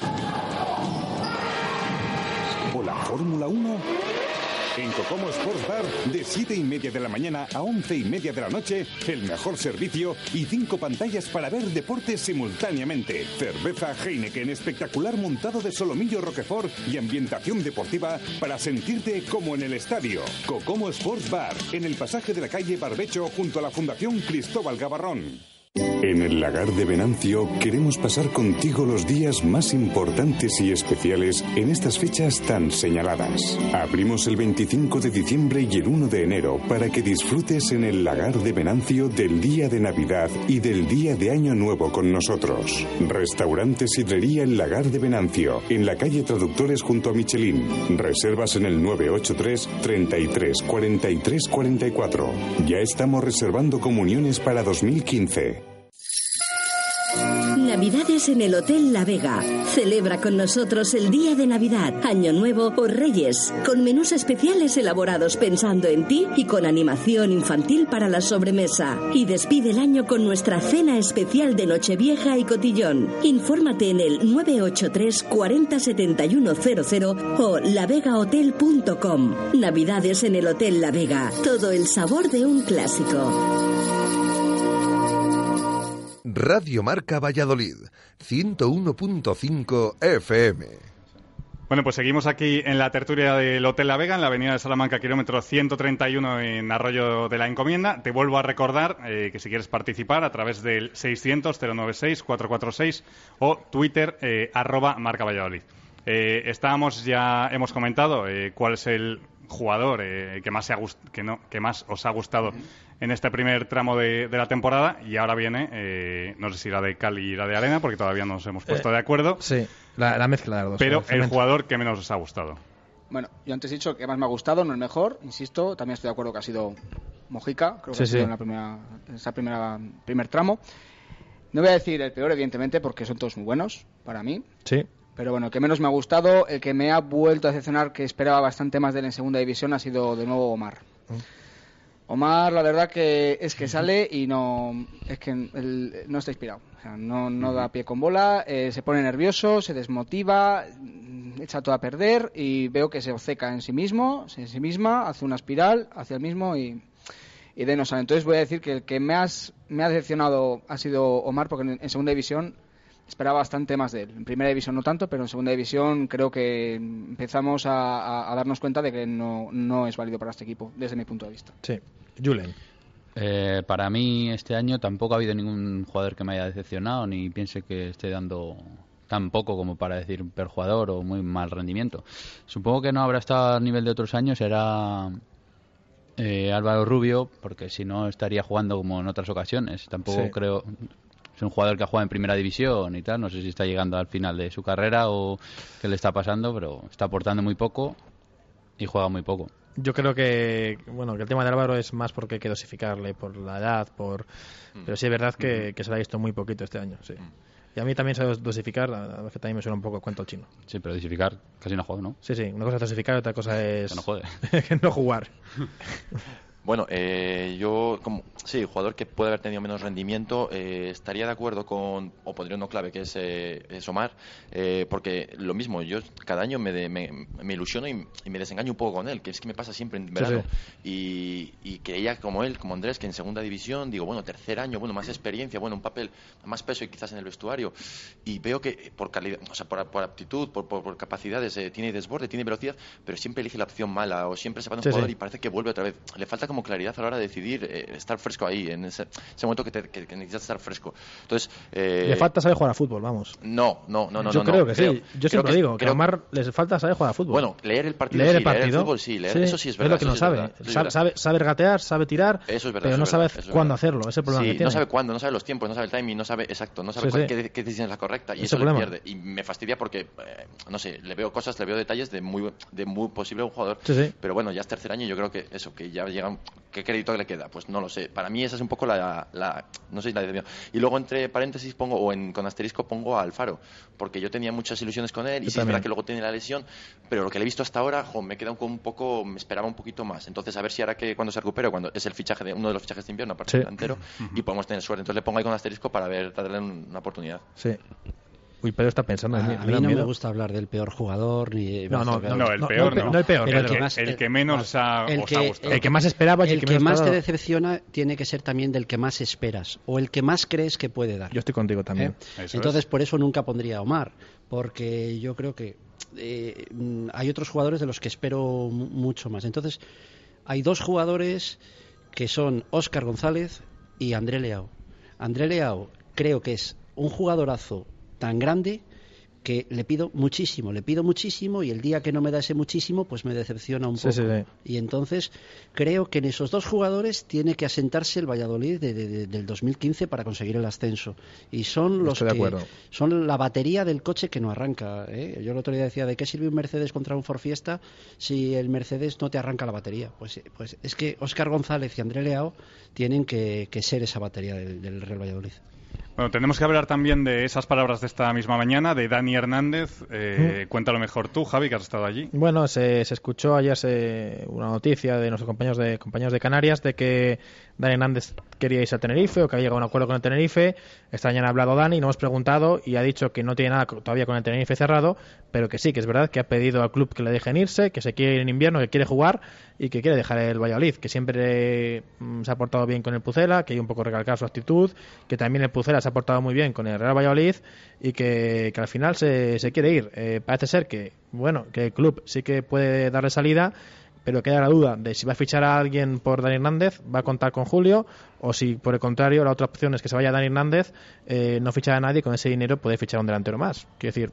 [SPEAKER 10] ¿O la Fórmula 1? En Cocomo Sports Bar, de 7 y media de la mañana a 11 y media de la noche, el mejor servicio y cinco pantallas para ver deportes simultáneamente. Cerveza Heineken espectacular montado de solomillo Roquefort y ambientación deportiva para sentirte como en el estadio. Cocomo Sports Bar, en el pasaje de la calle Barbecho junto a la Fundación Cristóbal Gavarrón. En el lagar de Venancio queremos pasar contigo los días más importantes y especiales en estas fechas tan señaladas. Abrimos el 25 de diciembre y el 1 de enero para que disfrutes en el lagar de Venancio del día de Navidad y del día de Año Nuevo con nosotros. Restaurante Sidrería El Lagar de Venancio, en la calle Traductores junto a Michelin. Reservas en el 983 33 43 44. Ya estamos reservando comuniones para 2015.
[SPEAKER 11] Navidades en el Hotel La Vega. Celebra con nosotros el día de Navidad, Año Nuevo o Reyes, con menús especiales elaborados pensando en ti y con animación infantil para la sobremesa. Y despide el año con nuestra cena especial de Nochevieja y Cotillón. Infórmate en el 983 40 71 00 o lavegahotel.com. Navidades en el Hotel La Vega. Todo el sabor de un clásico.
[SPEAKER 12] Radio Marca Valladolid, 101.5 FM.
[SPEAKER 1] Bueno, pues seguimos aquí en la tertulia del Hotel La Vega, en la avenida de Salamanca, kilómetro 131 en Arroyo de la Encomienda. Te vuelvo a recordar eh, que si quieres participar a través del 600-096-446 o Twitter, eh, arroba Marca Valladolid. Eh, estábamos ya, hemos comentado eh, cuál es el jugador eh, que, más se ha gust- que, no, que más os ha gustado en este primer tramo de, de la temporada y ahora viene, eh, no sé si la de Cali y la de Arena, porque todavía no nos hemos puesto
[SPEAKER 2] Eh,
[SPEAKER 1] de acuerdo,
[SPEAKER 2] Sí, la, la mezcla de las dos.
[SPEAKER 1] pero el jugador que menos os ha gustado.
[SPEAKER 6] Bueno, yo antes he dicho que más me ha gustado, no el mejor, insisto, también estoy de acuerdo que ha sido Mojica, creo que
[SPEAKER 2] Sí,
[SPEAKER 6] ha sido
[SPEAKER 2] sí.
[SPEAKER 6] en la primera, en esa primera primer tramo. No voy a decir el peor, evidentemente, porque son todos muy buenos para mí.
[SPEAKER 2] Sí.
[SPEAKER 6] Pero bueno, el que menos me ha gustado, el que me ha vuelto a decepcionar, que esperaba bastante más de él en segunda división, ha sido de nuevo Omar. Omar, la verdad que es que sale y no es que no está inspirado. O sea, no, no da pie con bola, eh, se pone nervioso, se desmotiva, mm, echa todo a perder y veo que se obceca en sí mismo, en sí misma, hace una espiral hacia el mismo y, y de no sale. Entonces voy a decir que el que me, has, me ha decepcionado ha sido Omar, porque en, en segunda división esperaba bastante más de él. En primera división no tanto, pero en segunda división creo que empezamos a, a- a darnos cuenta de que no, no es válido para este equipo, desde mi punto de vista.
[SPEAKER 2] Sí. Julen.
[SPEAKER 4] Eh, para mí este año tampoco ha habido ningún jugador que me haya decepcionado ni piense que esté dando tan poco como para decir un peor jugador o muy mal rendimiento. Supongo que no habrá estado al nivel de otros años, será eh, Álvaro Rubio, porque si no estaría jugando como en otras ocasiones. Tampoco
[SPEAKER 2] Sí.
[SPEAKER 4] creo. Es un jugador que ha jugado en primera división y tal. No sé si está llegando al final de su carrera o qué le está pasando, pero está aportando muy poco y juega muy poco.
[SPEAKER 2] Yo creo que bueno que el tema de Álvaro es más porque hay que dosificarle por la edad, por pero sí es verdad que, que se le ha visto muy poquito este año, sí. Y a mí también se dosificar, la verdad es que también me suena un poco a cuento chino.
[SPEAKER 4] Sí, pero dosificar casi no juega, ¿no?
[SPEAKER 2] Sí, sí, una cosa es dosificar y otra cosa es
[SPEAKER 4] Que no juegue.
[SPEAKER 2] que no jugar.
[SPEAKER 5] Bueno, eh, yo, como, sí, jugador que puede haber tenido menos rendimiento, eh, estaría de acuerdo con, o pondría uno clave, que es, eh, es Omar, eh, porque lo mismo, yo cada año me, de- me, me ilusiono y, y me desengaño un poco con él, que es que me pasa siempre en verano. Y, y creía como él, como Andrés, que en segunda división, digo, bueno, tercer año, bueno, más experiencia, bueno, un papel, más peso y quizás en el vestuario. Y veo que por calidad, o sea, por, por aptitud, por, por, por capacidades, eh, tiene desborde, tiene velocidad, pero siempre elige la opción mala o siempre se va de un
[SPEAKER 2] Sí,
[SPEAKER 5] jugador y parece que vuelve otra vez. Le falta como claridad a la hora de decidir eh, estar fresco ahí, en ese, ese momento que, te- que- que necesitas estar fresco. Entonces, eh,
[SPEAKER 2] Le falta saber jugar a fútbol, vamos.
[SPEAKER 5] No, no, no, no.
[SPEAKER 2] Yo
[SPEAKER 5] no,
[SPEAKER 2] creo que
[SPEAKER 5] creo-
[SPEAKER 2] sí. Yo
[SPEAKER 5] creo
[SPEAKER 2] siempre lo digo, que a Omar les falta saber jugar a fútbol.
[SPEAKER 5] Bueno, leer el partido
[SPEAKER 2] leer
[SPEAKER 5] sí,
[SPEAKER 2] el partido.
[SPEAKER 5] leer el fútbol sí, leer- eso sí es verdad,
[SPEAKER 2] lo que no
[SPEAKER 5] sí es
[SPEAKER 2] sabe.
[SPEAKER 5] sí es
[SPEAKER 2] sabe, sabe, sabe regatear, sabe tirar,
[SPEAKER 5] Eso es verdad.
[SPEAKER 2] pero no
[SPEAKER 5] es
[SPEAKER 2] sabe
[SPEAKER 5] verdad, es
[SPEAKER 2] cuándo
[SPEAKER 5] verdad.
[SPEAKER 2] hacerlo. Ese es problema
[SPEAKER 5] Sí,
[SPEAKER 2] que tiene.
[SPEAKER 5] no sabe cuándo, no sabe los tiempos, no sabe el timing, no sabe exacto, no sabe
[SPEAKER 2] Sí,
[SPEAKER 5] cuál-
[SPEAKER 2] sí.
[SPEAKER 5] Qué, qué decisión es la correcta y eso le pierde. Y me fastidia porque, eh, no sé, le veo cosas, le veo detalles de muy, de muy posible un jugador.
[SPEAKER 2] Sí, sí.
[SPEAKER 5] Pero bueno, ya es tercer año y yo creo que eso, que ya llega. ¿Qué crédito le queda? Pues no lo sé. Para mí esa es un poco la. la no sé, la decepción. Y luego entre paréntesis pongo, o en, con asterisco pongo a Alfaro, porque yo tenía muchas ilusiones con él y
[SPEAKER 2] Yo
[SPEAKER 5] sí es verdad que luego tiene la lesión, pero lo que le he visto hasta ahora, jo, me queda un, un poco, me esperaba un poquito más. Entonces, a ver si ahora que cuando se recupere, cuando es el fichaje de uno de los fichajes de invierno, aparte
[SPEAKER 2] Sí.
[SPEAKER 5] del delantero, y podemos tener suerte. Entonces le pongo ahí con asterisco para ver, darle un- una oportunidad.
[SPEAKER 2] Sí. Uy, Pedro está pensando en mí.
[SPEAKER 3] A mí no me gusta hablar del peor jugador ni
[SPEAKER 2] No, no,
[SPEAKER 1] No, el peor
[SPEAKER 2] no,
[SPEAKER 1] no.
[SPEAKER 2] no el peor,
[SPEAKER 3] Pero el que más-
[SPEAKER 1] El que menos ha-
[SPEAKER 3] el
[SPEAKER 1] os
[SPEAKER 3] que-
[SPEAKER 1] ha gustado.
[SPEAKER 2] El que más esperabas y
[SPEAKER 3] el
[SPEAKER 2] el que
[SPEAKER 3] que más te
[SPEAKER 2] esperaba.
[SPEAKER 3] decepciona tiene que ser también del que más esperas o el que más crees que puede dar.
[SPEAKER 2] Yo estoy contigo también.
[SPEAKER 3] ¿eh? Entonces,
[SPEAKER 1] es.
[SPEAKER 3] por eso nunca pondría a Omar, porque yo creo que eh, hay otros jugadores de los que espero mu- mucho más. Entonces, hay dos jugadores que son Óscar González y André Leao. André Leao creo que es un jugadorazo tan grande que le pido muchísimo, le pido muchísimo y el día que no me da ese muchísimo, pues me decepciona un
[SPEAKER 2] Sí,
[SPEAKER 3] poco.
[SPEAKER 2] sí, sí.
[SPEAKER 3] Y entonces creo que en esos dos jugadores tiene que asentarse el Valladolid de- de- de- del 2015 para conseguir el ascenso. Y son los
[SPEAKER 2] Estoy
[SPEAKER 3] que son la batería del coche que no arranca. ¿eh? Yo el otro día decía, ¿de qué sirve un Mercedes contra un Ford Fiesta si el Mercedes no te arranca la batería? Pues, eh, pues es que Óscar González y André Leao tienen que, que ser esa batería del, del Real Valladolid.
[SPEAKER 1] Bueno, tenemos que hablar también de esas palabras de esta misma mañana, de Dani Hernández. Eh, Cuéntalo mejor tú, Javi, que has estado allí.
[SPEAKER 2] Bueno, se, se escuchó ayer se- una noticia de nuestros compañeros de compañeros de Canarias de que Dani Hernández quería irse a Tenerife o que había llegado a un acuerdo con el Tenerife. Esta mañana ha hablado Dani, nos hemos preguntado y ha dicho que no tiene nada todavía con el Tenerife cerrado, pero que sí, que es verdad que ha pedido al club que le dejen irse, que se quiere ir en invierno, que quiere jugar y que quiere dejar el Valladolid, que siempre mm, se ha portado bien con el Pucela, que hay un poco recalcar su actitud, que también el Pucela se ha portado muy bien con el Real Valladolid y que, que al final se, se quiere ir. Eh, parece ser que, bueno, que el club sí que puede darle salida, pero queda la duda de si va a fichar a alguien por Dani Hernández, va a contar con Julio, o si por el contrario la otra opción es que se vaya Dani Hernández, eh, no fichar a nadie con ese dinero puede fichar a un delantero más. Quiero decir,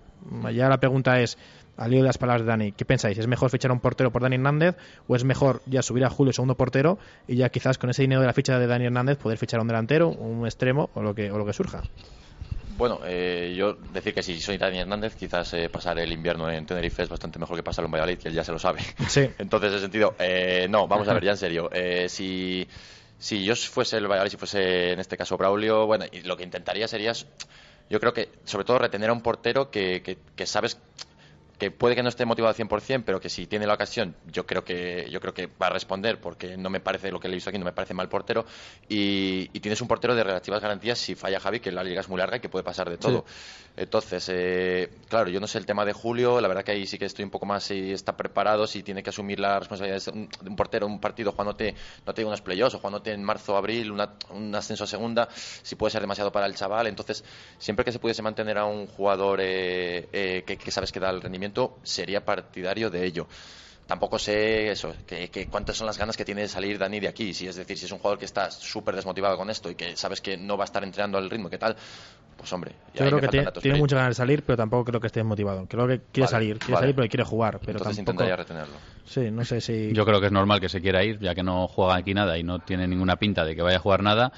[SPEAKER 2] ya la pregunta es, al lío de las palabras de Dani, ¿qué pensáis? ¿Es mejor fichar a un portero por Dani Hernández o es mejor ya subir a Julio segundo portero y ya quizás con ese dinero de la ficha de Dani Hernández poder fichar a un delantero, un extremo o lo que surja?
[SPEAKER 5] Bueno, eh, yo decir que si soy Dani Hernández, quizás eh, pasar el invierno en Tenerife es bastante mejor que pasarlo en Valladolid, que él ya se lo sabe.
[SPEAKER 2] Sí.
[SPEAKER 5] Entonces, en ese sentido, eh, no, vamos a ver, ya en serio. Eh, si, si yo fuese el Valladolid, si fuese en este caso Braulio, bueno, y lo que intentaría sería, yo creo que sobre todo retener a un portero que, que, que sabes que puede que no esté motivado al 100%, pero que si tiene la ocasión, yo creo que yo creo que va a responder, porque no me parece lo que le he visto aquí, no me parece mal portero. Y, y tienes un portero de relativas garantías si falla Javi, que la liga es muy larga y que puede pasar de todo. Entonces, eh, claro, yo no sé el tema de Julio, la verdad que ahí sí que estoy un poco más si está preparado, si tiene que asumir la responsabilidad de un, de un portero, un partido jugándote, no te digo unos playoffs, o jugándote en marzo, abril, una- un ascenso a segunda, si puede ser demasiado para el chaval. Entonces, siempre que se pudiese mantener a un jugador eh, eh, que, que sabes que da el rendimiento, sería partidario de ello. Tampoco sé eso, que, que cuántas son las ganas que tiene de salir Dani de aquí. Si es decir, si es un jugador que está súper desmotivado con esto y que sabes que no va a estar entrenando al ritmo que tal, pues hombre, ya
[SPEAKER 2] Yo creo que tiene, tiene muchas ganas de salir, pero tampoco creo que esté motivado. Creo que quiere
[SPEAKER 5] Vale,
[SPEAKER 2] salir, quiere
[SPEAKER 5] vale.
[SPEAKER 2] salir, pero quiere jugar. Pero
[SPEAKER 5] Entonces
[SPEAKER 2] tampoco...
[SPEAKER 5] intentaría retenerlo.
[SPEAKER 2] Sí, no sé si...
[SPEAKER 4] Yo creo que es normal que se quiera ir, ya que no juega aquí nada y no tiene ninguna pinta de que vaya a jugar nada.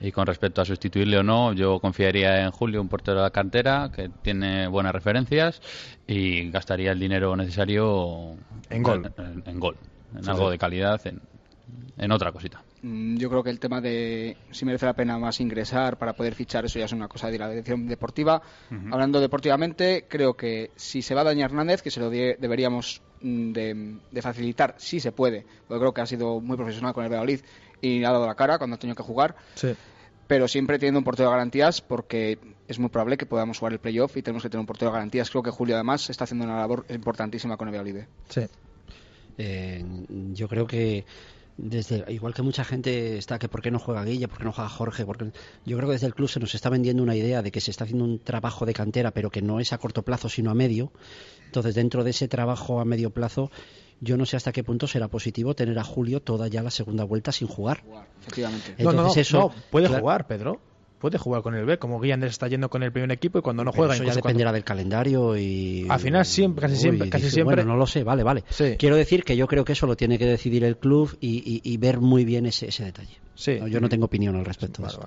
[SPEAKER 4] Y con respecto a sustituirle o no, yo confiaría en Julio, un portero de la cantera que tiene buenas referencias y gastaría el dinero necesario
[SPEAKER 2] En gol.
[SPEAKER 4] En, en gol, en
[SPEAKER 6] Sí,
[SPEAKER 4] algo
[SPEAKER 6] sí.
[SPEAKER 4] de calidad, en, en otra cosita.
[SPEAKER 6] Mm, Yo creo que el tema de si merece la pena más ingresar para poder fichar, eso ya es una cosa de la dirección deportiva. Hablando deportivamente, creo que si se va a dañar Hernández, que se lo die- deberíamos mm, de, de facilitar, si se puede, porque creo que ha sido muy profesional con el Valladolid y ha dado la cara cuando ha tenido que jugar,
[SPEAKER 2] Sí.
[SPEAKER 6] pero siempre teniendo un portero de garantías porque es muy probable que podamos jugar el playoff y tenemos que tener un portero de garantías. Creo que Julio además está haciendo una labor importantísima con el Valladolid.
[SPEAKER 2] Sí.
[SPEAKER 3] Eh, yo creo que desde igual que mucha gente está que por qué no juega Guilla, por qué no juega Jorge, porque yo creo que desde el club se nos está vendiendo una idea de que se está haciendo un trabajo de cantera, pero que no es a corto plazo sino a medio. Entonces, dentro de ese trabajo a medio plazo, yo no sé hasta qué punto será positivo tener a Julio toda ya la segunda vuelta sin jugar.
[SPEAKER 6] Efectivamente.
[SPEAKER 2] No, no, no,
[SPEAKER 3] Entonces, eso-
[SPEAKER 2] no, puede
[SPEAKER 3] claro.
[SPEAKER 2] jugar, Pedro. Puede jugar con el B, como Guillander está yendo con el primer equipo y cuando no
[SPEAKER 3] Pero
[SPEAKER 2] juega...
[SPEAKER 3] eso ya dependerá
[SPEAKER 2] cuando-
[SPEAKER 3] del calendario y
[SPEAKER 2] Al final siempre, casi
[SPEAKER 3] Uy,
[SPEAKER 2] siempre, casi siempre...
[SPEAKER 3] Bueno, no lo sé, vale, vale. Quiero decir que yo creo que eso lo tiene que decidir el club y, y- y ver muy bien ese, ese detalle.
[SPEAKER 2] Sí.
[SPEAKER 3] No, yo no tengo opinión al respecto de eso.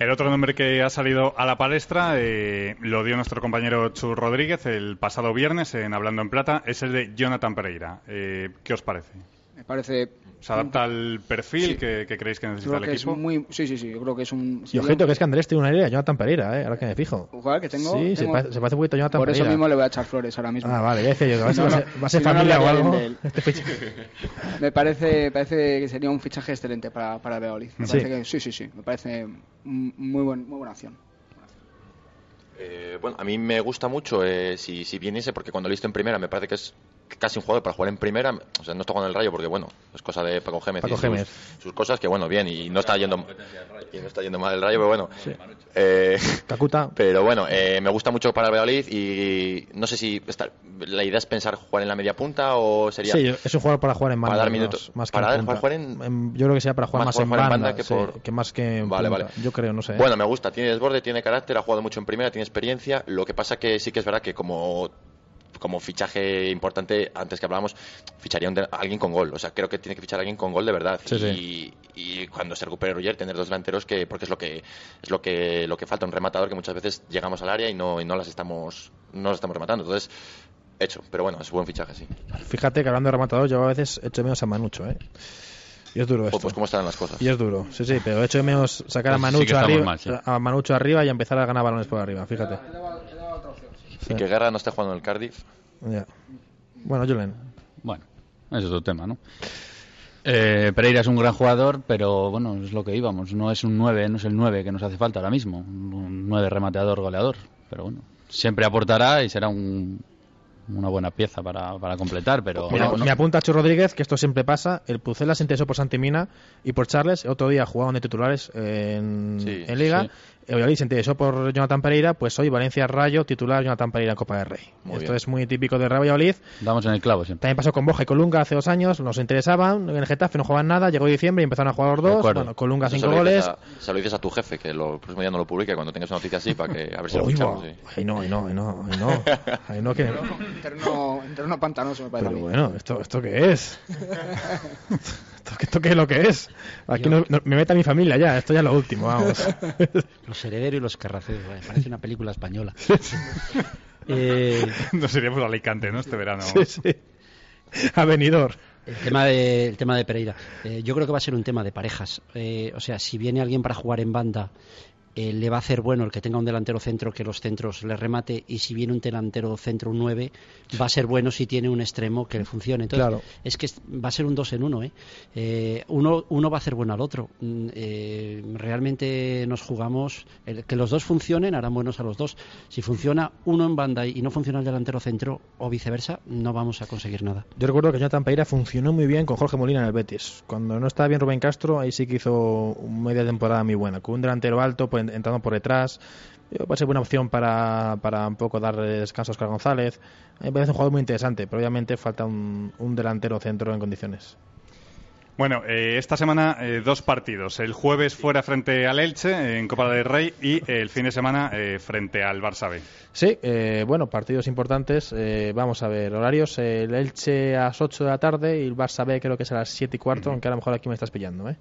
[SPEAKER 1] El otro nombre que ha salido a la palestra eh, lo dio nuestro compañero Chu Rodríguez el pasado viernes en Hablando en Plata, es el de Jonathan Pereira. Eh, ¿Qué os parece?
[SPEAKER 6] Me parece
[SPEAKER 1] ¿Se adapta al perfil
[SPEAKER 6] Sí.
[SPEAKER 1] que, que creéis que
[SPEAKER 6] Yo
[SPEAKER 1] necesita
[SPEAKER 6] creo
[SPEAKER 1] el
[SPEAKER 6] que es
[SPEAKER 1] equipo?
[SPEAKER 6] muy, sí, sí, sí, yo creo que es un
[SPEAKER 2] Y
[SPEAKER 6] un-
[SPEAKER 2] que es que Andrés tiene una idea, Jonathan Pereira, ¿eh? ahora que me fijo.
[SPEAKER 6] un jugador que tengo,
[SPEAKER 2] Sí, se
[SPEAKER 6] tengo-
[SPEAKER 2] parece, se parece un poquito a Jonathan
[SPEAKER 6] por eso
[SPEAKER 2] Pereira.
[SPEAKER 6] mismo le voy a echar flores ahora mismo.
[SPEAKER 2] Ah, vale, ya decía yo, a
[SPEAKER 6] No,
[SPEAKER 2] va a
[SPEAKER 6] no,
[SPEAKER 2] ser, va a ser
[SPEAKER 6] si no, no
[SPEAKER 2] familia o algo. Este fichaje.
[SPEAKER 6] Me parece, parece que sería un fichaje excelente para, para. Me
[SPEAKER 2] Sí.
[SPEAKER 6] parece que, sí, sí, sí. Me parece muy, buen, muy buena acción.
[SPEAKER 5] Eh, bueno, a mí me gusta mucho eh, si, si viniese, porque cuando lo he visto en primera me parece que es casi un jugador para jugar en primera. O sea, no está jugando en el rayo porque, bueno, es cosa de Paco Gémez
[SPEAKER 2] Paco
[SPEAKER 5] y sus,
[SPEAKER 2] Gémez.
[SPEAKER 5] sus cosas, que bueno, bien, y no está yendo, y no está yendo mal el rayo, pero bueno. Eh,
[SPEAKER 2] Kakuta.
[SPEAKER 5] pero bueno, eh, me gusta mucho para el Valladolid y no sé si está- la idea es pensar jugar en la media punta o sería.
[SPEAKER 2] Sí, es un jugador para jugar en banda.
[SPEAKER 5] Para dar
[SPEAKER 2] más-
[SPEAKER 5] minutos.
[SPEAKER 2] Más que
[SPEAKER 5] Para
[SPEAKER 2] en
[SPEAKER 5] dar- jugar en-
[SPEAKER 2] En- Yo creo que sea para jugar
[SPEAKER 5] Más
[SPEAKER 2] más,
[SPEAKER 5] jugar
[SPEAKER 2] en
[SPEAKER 5] en
[SPEAKER 2] banda,
[SPEAKER 5] banda que
[SPEAKER 2] sí,
[SPEAKER 5] por-
[SPEAKER 2] que más que en
[SPEAKER 5] Vale,
[SPEAKER 2] punta.
[SPEAKER 5] vale.
[SPEAKER 2] Yo creo, no sé. ¿eh?
[SPEAKER 5] Bueno, me gusta, tiene desborde, tiene carácter, ha jugado mucho en primera, tiene experiencia. Lo que pasa que sí que es verdad que como como fichaje importante, antes que hablábamos, ficharía un alguien con gol. O sea, creo que tiene que fichar a alguien con gol de verdad.
[SPEAKER 2] Sí,
[SPEAKER 5] y, y cuando se recupere Roger, tener dos delanteros que, porque es lo que es lo que lo que falta, un rematador que muchas veces llegamos al área y no, y no las estamos no las estamos rematando. Entonces, hecho. Pero bueno, es buen fichaje, sí.
[SPEAKER 2] Fíjate que hablando de rematador, yo a veces echo menos a Manucho, ¿eh? Y es duro
[SPEAKER 5] pues,
[SPEAKER 2] esto.
[SPEAKER 5] pues cómo están las cosas.
[SPEAKER 2] Y es duro, sí, sí, pero de hecho menos sacar a
[SPEAKER 4] Pues sí
[SPEAKER 2] Manucho, arriba,
[SPEAKER 4] mal, sí.
[SPEAKER 2] a Manucho arriba y empezar a ganar balones por arriba, fíjate.
[SPEAKER 5] Y que Guerra no esté jugando en el Cardiff.
[SPEAKER 2] Ya. Bueno, Julen.
[SPEAKER 4] Bueno, ese es otro tema, ¿no? Eh, Pereira es un gran jugador, pero bueno, es lo que íbamos. No es un 9, no es el 9 que nos hace falta ahora mismo. Un 9 remateador, goleador. Pero bueno, siempre aportará y será un- una buena pieza para, para completar. Pero
[SPEAKER 2] Mira,
[SPEAKER 4] no- no-
[SPEAKER 2] Me apunta Chu Rodríguez que esto siempre pasa. El Pucela se interesó por Santimina y por Charles. Otro día jugaban de titulares en,
[SPEAKER 5] Sí,
[SPEAKER 2] en Liga.
[SPEAKER 4] sí.
[SPEAKER 2] El Valladolid se interesó por Jonathan Pereira. Pues hoy Valencia Rayo, titular Jonathan Pereira en Copa del Rey.
[SPEAKER 5] Muy
[SPEAKER 2] esto
[SPEAKER 5] bien.
[SPEAKER 2] es muy típico de Real Valladolid.
[SPEAKER 4] damos en el clavo siempre.
[SPEAKER 2] También pasó con Boja y Colunga hace dos años. Nos interesaban. En el Getafe no jugaban nada. Llegó diciembre y empezaron a jugar los dos. Bueno, Colunga
[SPEAKER 5] Eso
[SPEAKER 2] cinco
[SPEAKER 5] se lo dices
[SPEAKER 2] goles.
[SPEAKER 5] a- se lo dices a tu jefe, que lo, el próximo día no lo publique cuando tengas una noticia así, para que a ver si lo
[SPEAKER 2] va.
[SPEAKER 5] sí.
[SPEAKER 2] Ay, no, ay, no, ay, no, ay, no. Ay, no, que...
[SPEAKER 6] interno pantanoso, me parece
[SPEAKER 2] Pero
[SPEAKER 6] a
[SPEAKER 2] bueno, ¿esto, ¿esto qué es? ¿Esto, ¿Esto qué es lo que es? Aquí no, no- me mete a mi familia ya, esto ya es lo último, vamos.
[SPEAKER 3] Los herederos y los carraceros. Parece una película española. Eh,
[SPEAKER 1] Nos iríamos a Alicante, ¿no? Este verano.
[SPEAKER 2] Sí, sí. Avenidor.
[SPEAKER 3] El tema de, el tema de Pereira. Eh, yo creo que va a ser un tema de parejas. Eh, o sea, si viene alguien para jugar en banda, eh, le va a hacer bueno el que tenga un delantero centro que los centros le remate. Y si viene un delantero centro, un 9, va a ser bueno si tiene un extremo que le funcione. Entonces,
[SPEAKER 2] Claro.
[SPEAKER 3] es que va a ser un dos en uno. ¿eh? Eh, uno, uno va a hacer bueno al otro. Mm, eh, realmente nos jugamos. el- que los dos funcionen harán buenos a los dos. Si funciona uno en banda y no funciona el delantero centro, o viceversa, no vamos a conseguir nada.
[SPEAKER 2] Yo recuerdo que Jonathan Pereira funcionó muy bien con Jorge Molina en el Betis. Cuando no estaba bien Rubén Castro, ahí sí que hizo media temporada muy buena. Con un delantero alto, pues, entrando por detrás. Puede ser buena opción para, para un poco dar descanso a Oscar González. Mí me parece un jugador muy interesante, pero obviamente falta un, un delantero centro en condiciones.
[SPEAKER 1] Bueno, eh, esta semana eh, dos partidos. El jueves fuera frente al Elche en Copa del Rey y el fin de semana eh, frente al Barça B.
[SPEAKER 2] Sí, eh, bueno, partidos importantes. Eh, vamos a ver, horarios. El Elche a las 8 de la tarde y el Barça B creo que es a las 7 y cuarto, aunque a lo mejor aquí me estás pillando. ¿eh?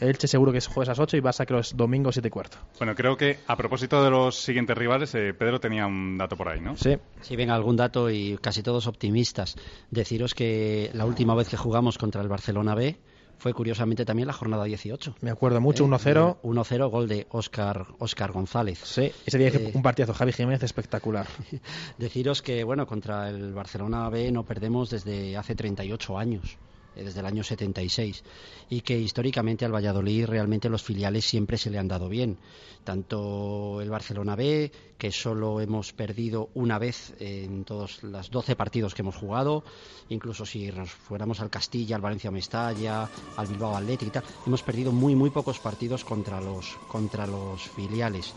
[SPEAKER 2] Elche seguro que es jueves a las 8 y Barça creo que es domingo 7 y cuarto.
[SPEAKER 1] Bueno, creo que a propósito de los siguientes rivales, eh, Pedro tenía un dato por ahí, ¿no?
[SPEAKER 2] Sí.
[SPEAKER 3] Si venga algún dato y casi todos optimistas, deciros que la última vez que jugamos contra el Barcelona B fue curiosamente también la jornada 18.
[SPEAKER 2] Me acuerdo mucho,
[SPEAKER 3] Eh,
[SPEAKER 2] 1-0.
[SPEAKER 3] 1-0, gol de Oscar, Oscar González.
[SPEAKER 2] Sí, ese día
[SPEAKER 3] Eh,
[SPEAKER 2] un partidazo. Javi Jiménez espectacular.
[SPEAKER 3] Deciros que, bueno, contra el Barcelona B no perdemos desde hace 38 años, desde el año 76, y que históricamente al Valladolid realmente los filiales siempre se le han dado bien. Tanto el Barcelona B, que solo hemos perdido una vez en todos los 12 partidos que hemos jugado, incluso si nos fuéramos al Castilla, al Valencia Mestalla, al Bilbao Athletic hemos perdido muy, muy pocos partidos contra los, contra los filiales.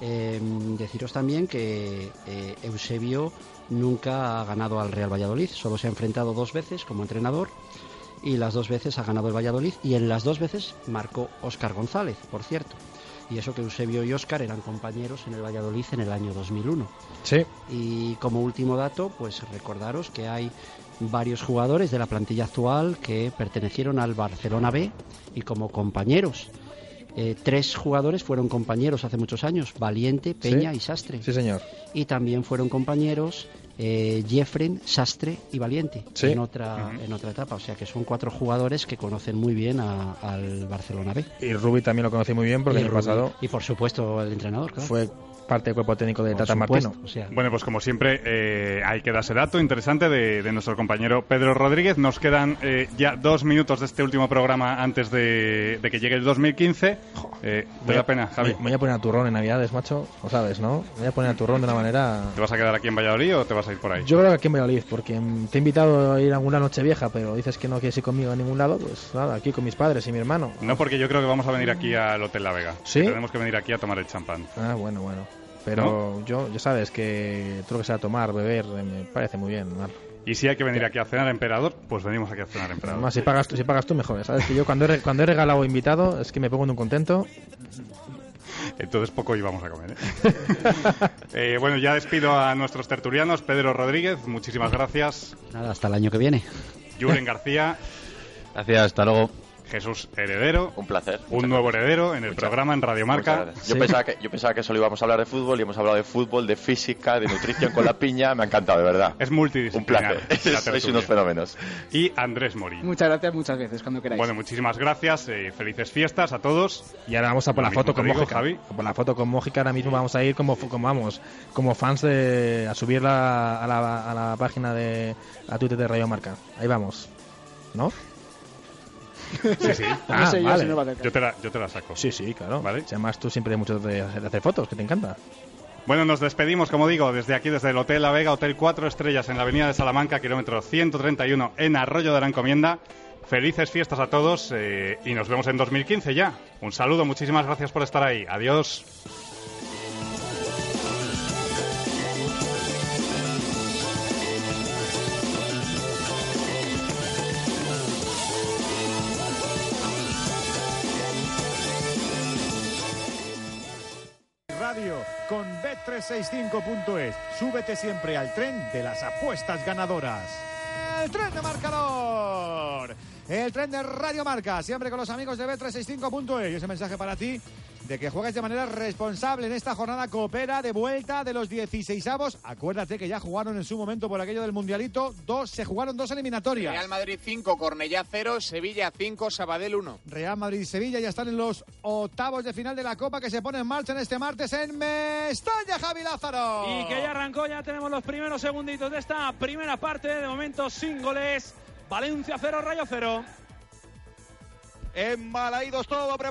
[SPEAKER 3] Eh, deciros también que eh, Eusebio nunca ha ganado al Real Valladolid, solo se ha enfrentado dos veces como entrenador y las dos veces ha ganado el Valladolid y en las dos veces marcó Óscar González, por cierto. Y eso que Eusebio y Óscar eran compañeros en el Valladolid en el año 2001.
[SPEAKER 2] Sí.
[SPEAKER 3] Y como último dato, pues recordaros que hay varios jugadores de la plantilla actual que pertenecieron al Barcelona B y como compañeros. Eh, tres jugadores fueron compañeros hace muchos años, Valiente, Peña
[SPEAKER 2] Sí.
[SPEAKER 3] y Sastre.
[SPEAKER 2] Sí, señor.
[SPEAKER 3] Y también fueron compañeros eh, Jeffren, Sastre y Valiente
[SPEAKER 2] Sí.
[SPEAKER 3] en, otra, en otra etapa. O sea que son cuatro jugadores que conocen muy bien a- al Barcelona B.
[SPEAKER 2] Y Rubi también lo conocí muy bien porque
[SPEAKER 3] Y
[SPEAKER 2] el año pasado
[SPEAKER 3] Y por supuesto el entrenador, claro.
[SPEAKER 2] fue parte del cuerpo técnico de
[SPEAKER 3] Por
[SPEAKER 2] Tata
[SPEAKER 3] supuesto,
[SPEAKER 2] Martino.
[SPEAKER 3] o sea,
[SPEAKER 1] Bueno, pues como siempre, eh, hay que dar ese dato interesante de, de nuestro compañero Pedro Rodríguez. Nos quedan eh, ya dos minutos de este último programa antes de, de que llegue el 2015. Eh, ¿Te
[SPEAKER 2] Voy
[SPEAKER 1] da
[SPEAKER 2] a-
[SPEAKER 1] pena, Javi?
[SPEAKER 2] Me, voy a poner a turrón en Navidades, macho. Lo sabes, ¿no? Me voy a poner a turrón de una manera...
[SPEAKER 1] ¿Te vas a quedar aquí en Valladolid o te vas a ir por ahí?
[SPEAKER 2] Yo creo que aquí en Valladolid, porque te he invitado a ir a alguna noche vieja, pero dices que no quieres ir conmigo a ningún lado, pues nada, aquí con mis padres y mi hermano.
[SPEAKER 1] No, porque yo creo que vamos a venir aquí al Hotel La Vega.
[SPEAKER 2] ¿Sí?
[SPEAKER 1] Que Tenemos que venir aquí a tomar el champán.
[SPEAKER 2] Ah, bueno, bueno. Pero yo, ya sabes que todo lo que sea tomar, beber, eh, me parece muy bien. Mar.
[SPEAKER 1] Y si hay que venir aquí a cenar Emperador, pues venimos aquí a cenar Emperador.
[SPEAKER 2] Además, si pagas, tú- si pagas tú, mejor. Sabes que yo cuando he, cuando he regalado invitado, es que me pongo en un contento.
[SPEAKER 1] Entonces poco íbamos a comer. ¿eh? Eh, bueno, ya despido a nuestros tertulianos. Pedro Rodríguez, muchísimas gracias.
[SPEAKER 3] nada, hasta el año que viene.
[SPEAKER 1] Julen García,
[SPEAKER 4] Gracias, hasta luego.
[SPEAKER 1] Jesús Heredero.
[SPEAKER 5] Un placer.
[SPEAKER 1] Un nuevo heredero en el programa en Radio Marca.
[SPEAKER 5] Muchas gracias. Yo, pensaba que, yo pensaba que solo íbamos a hablar de fútbol y hemos hablado de fútbol, de física, de nutrición con la piña. Me ha encantado, de verdad.
[SPEAKER 1] Es multidisciplinar.
[SPEAKER 5] Un placer.
[SPEAKER 1] la
[SPEAKER 5] Sois unos fenómenos.
[SPEAKER 1] Y Andrés Morín.
[SPEAKER 6] Muchas gracias, muchas veces, cuando queráis.
[SPEAKER 1] Bueno, muchísimas gracias. eh, felices fiestas a todos.
[SPEAKER 2] Y ahora vamos a por
[SPEAKER 1] Lo
[SPEAKER 2] la foto con
[SPEAKER 1] digo,
[SPEAKER 2] Mójica.
[SPEAKER 1] Javi.
[SPEAKER 2] Por la foto con Mójica ahora mismo vamos a ir como, como vamos, como fans de a subirla a la, a la página de a Twitter de Radio Marca. Ahí vamos. ¿No?
[SPEAKER 1] Sí, sí.
[SPEAKER 2] Ah,
[SPEAKER 6] No sé yo
[SPEAKER 2] vale.
[SPEAKER 6] si no va a hacer
[SPEAKER 1] Yo te la, yo te la saco.
[SPEAKER 2] Sí, sí, claro.
[SPEAKER 1] Vale.
[SPEAKER 2] Si además tú siempre mucho de hacer, de hacer fotos, que te encanta.
[SPEAKER 1] Bueno, nos despedimos, como digo, desde aquí, desde el Hotel La Vega, Hotel 4 Estrellas, en la avenida de Salamanca, kilómetro 131, en Arroyo de la Encomienda. Felices fiestas a todos eh, y nos vemos en 2015 ya. Un saludo, muchísimas gracias por estar ahí. Adiós.
[SPEAKER 13] Bet365.es. Súbete siempre al tren de las apuestas ganadoras. El tren de marcador. El tren de Radio Marca, siempre con los amigos de Bet365.es. Y ese mensaje para ti de que juegues de manera responsable en esta jornada coopera de vuelta de los 16avos. Acuérdate que ya jugaron en su momento por aquello del Mundialito. Dos, se jugaron dos eliminatorias.
[SPEAKER 14] Real Madrid 5, Cornellá 0, Sevilla 5, Sabadell 1.
[SPEAKER 13] Real Madrid y Sevilla ya están en los octavos de final de la Copa que se pone en marcha en este martes en Mestalla, Javi Lázaro.
[SPEAKER 15] Y que ya arrancó, ya tenemos los primeros segunditos de esta primera parte. De momento sin goles. Valencia 0, Rayo 0.
[SPEAKER 13] Embalaídos todo preparado.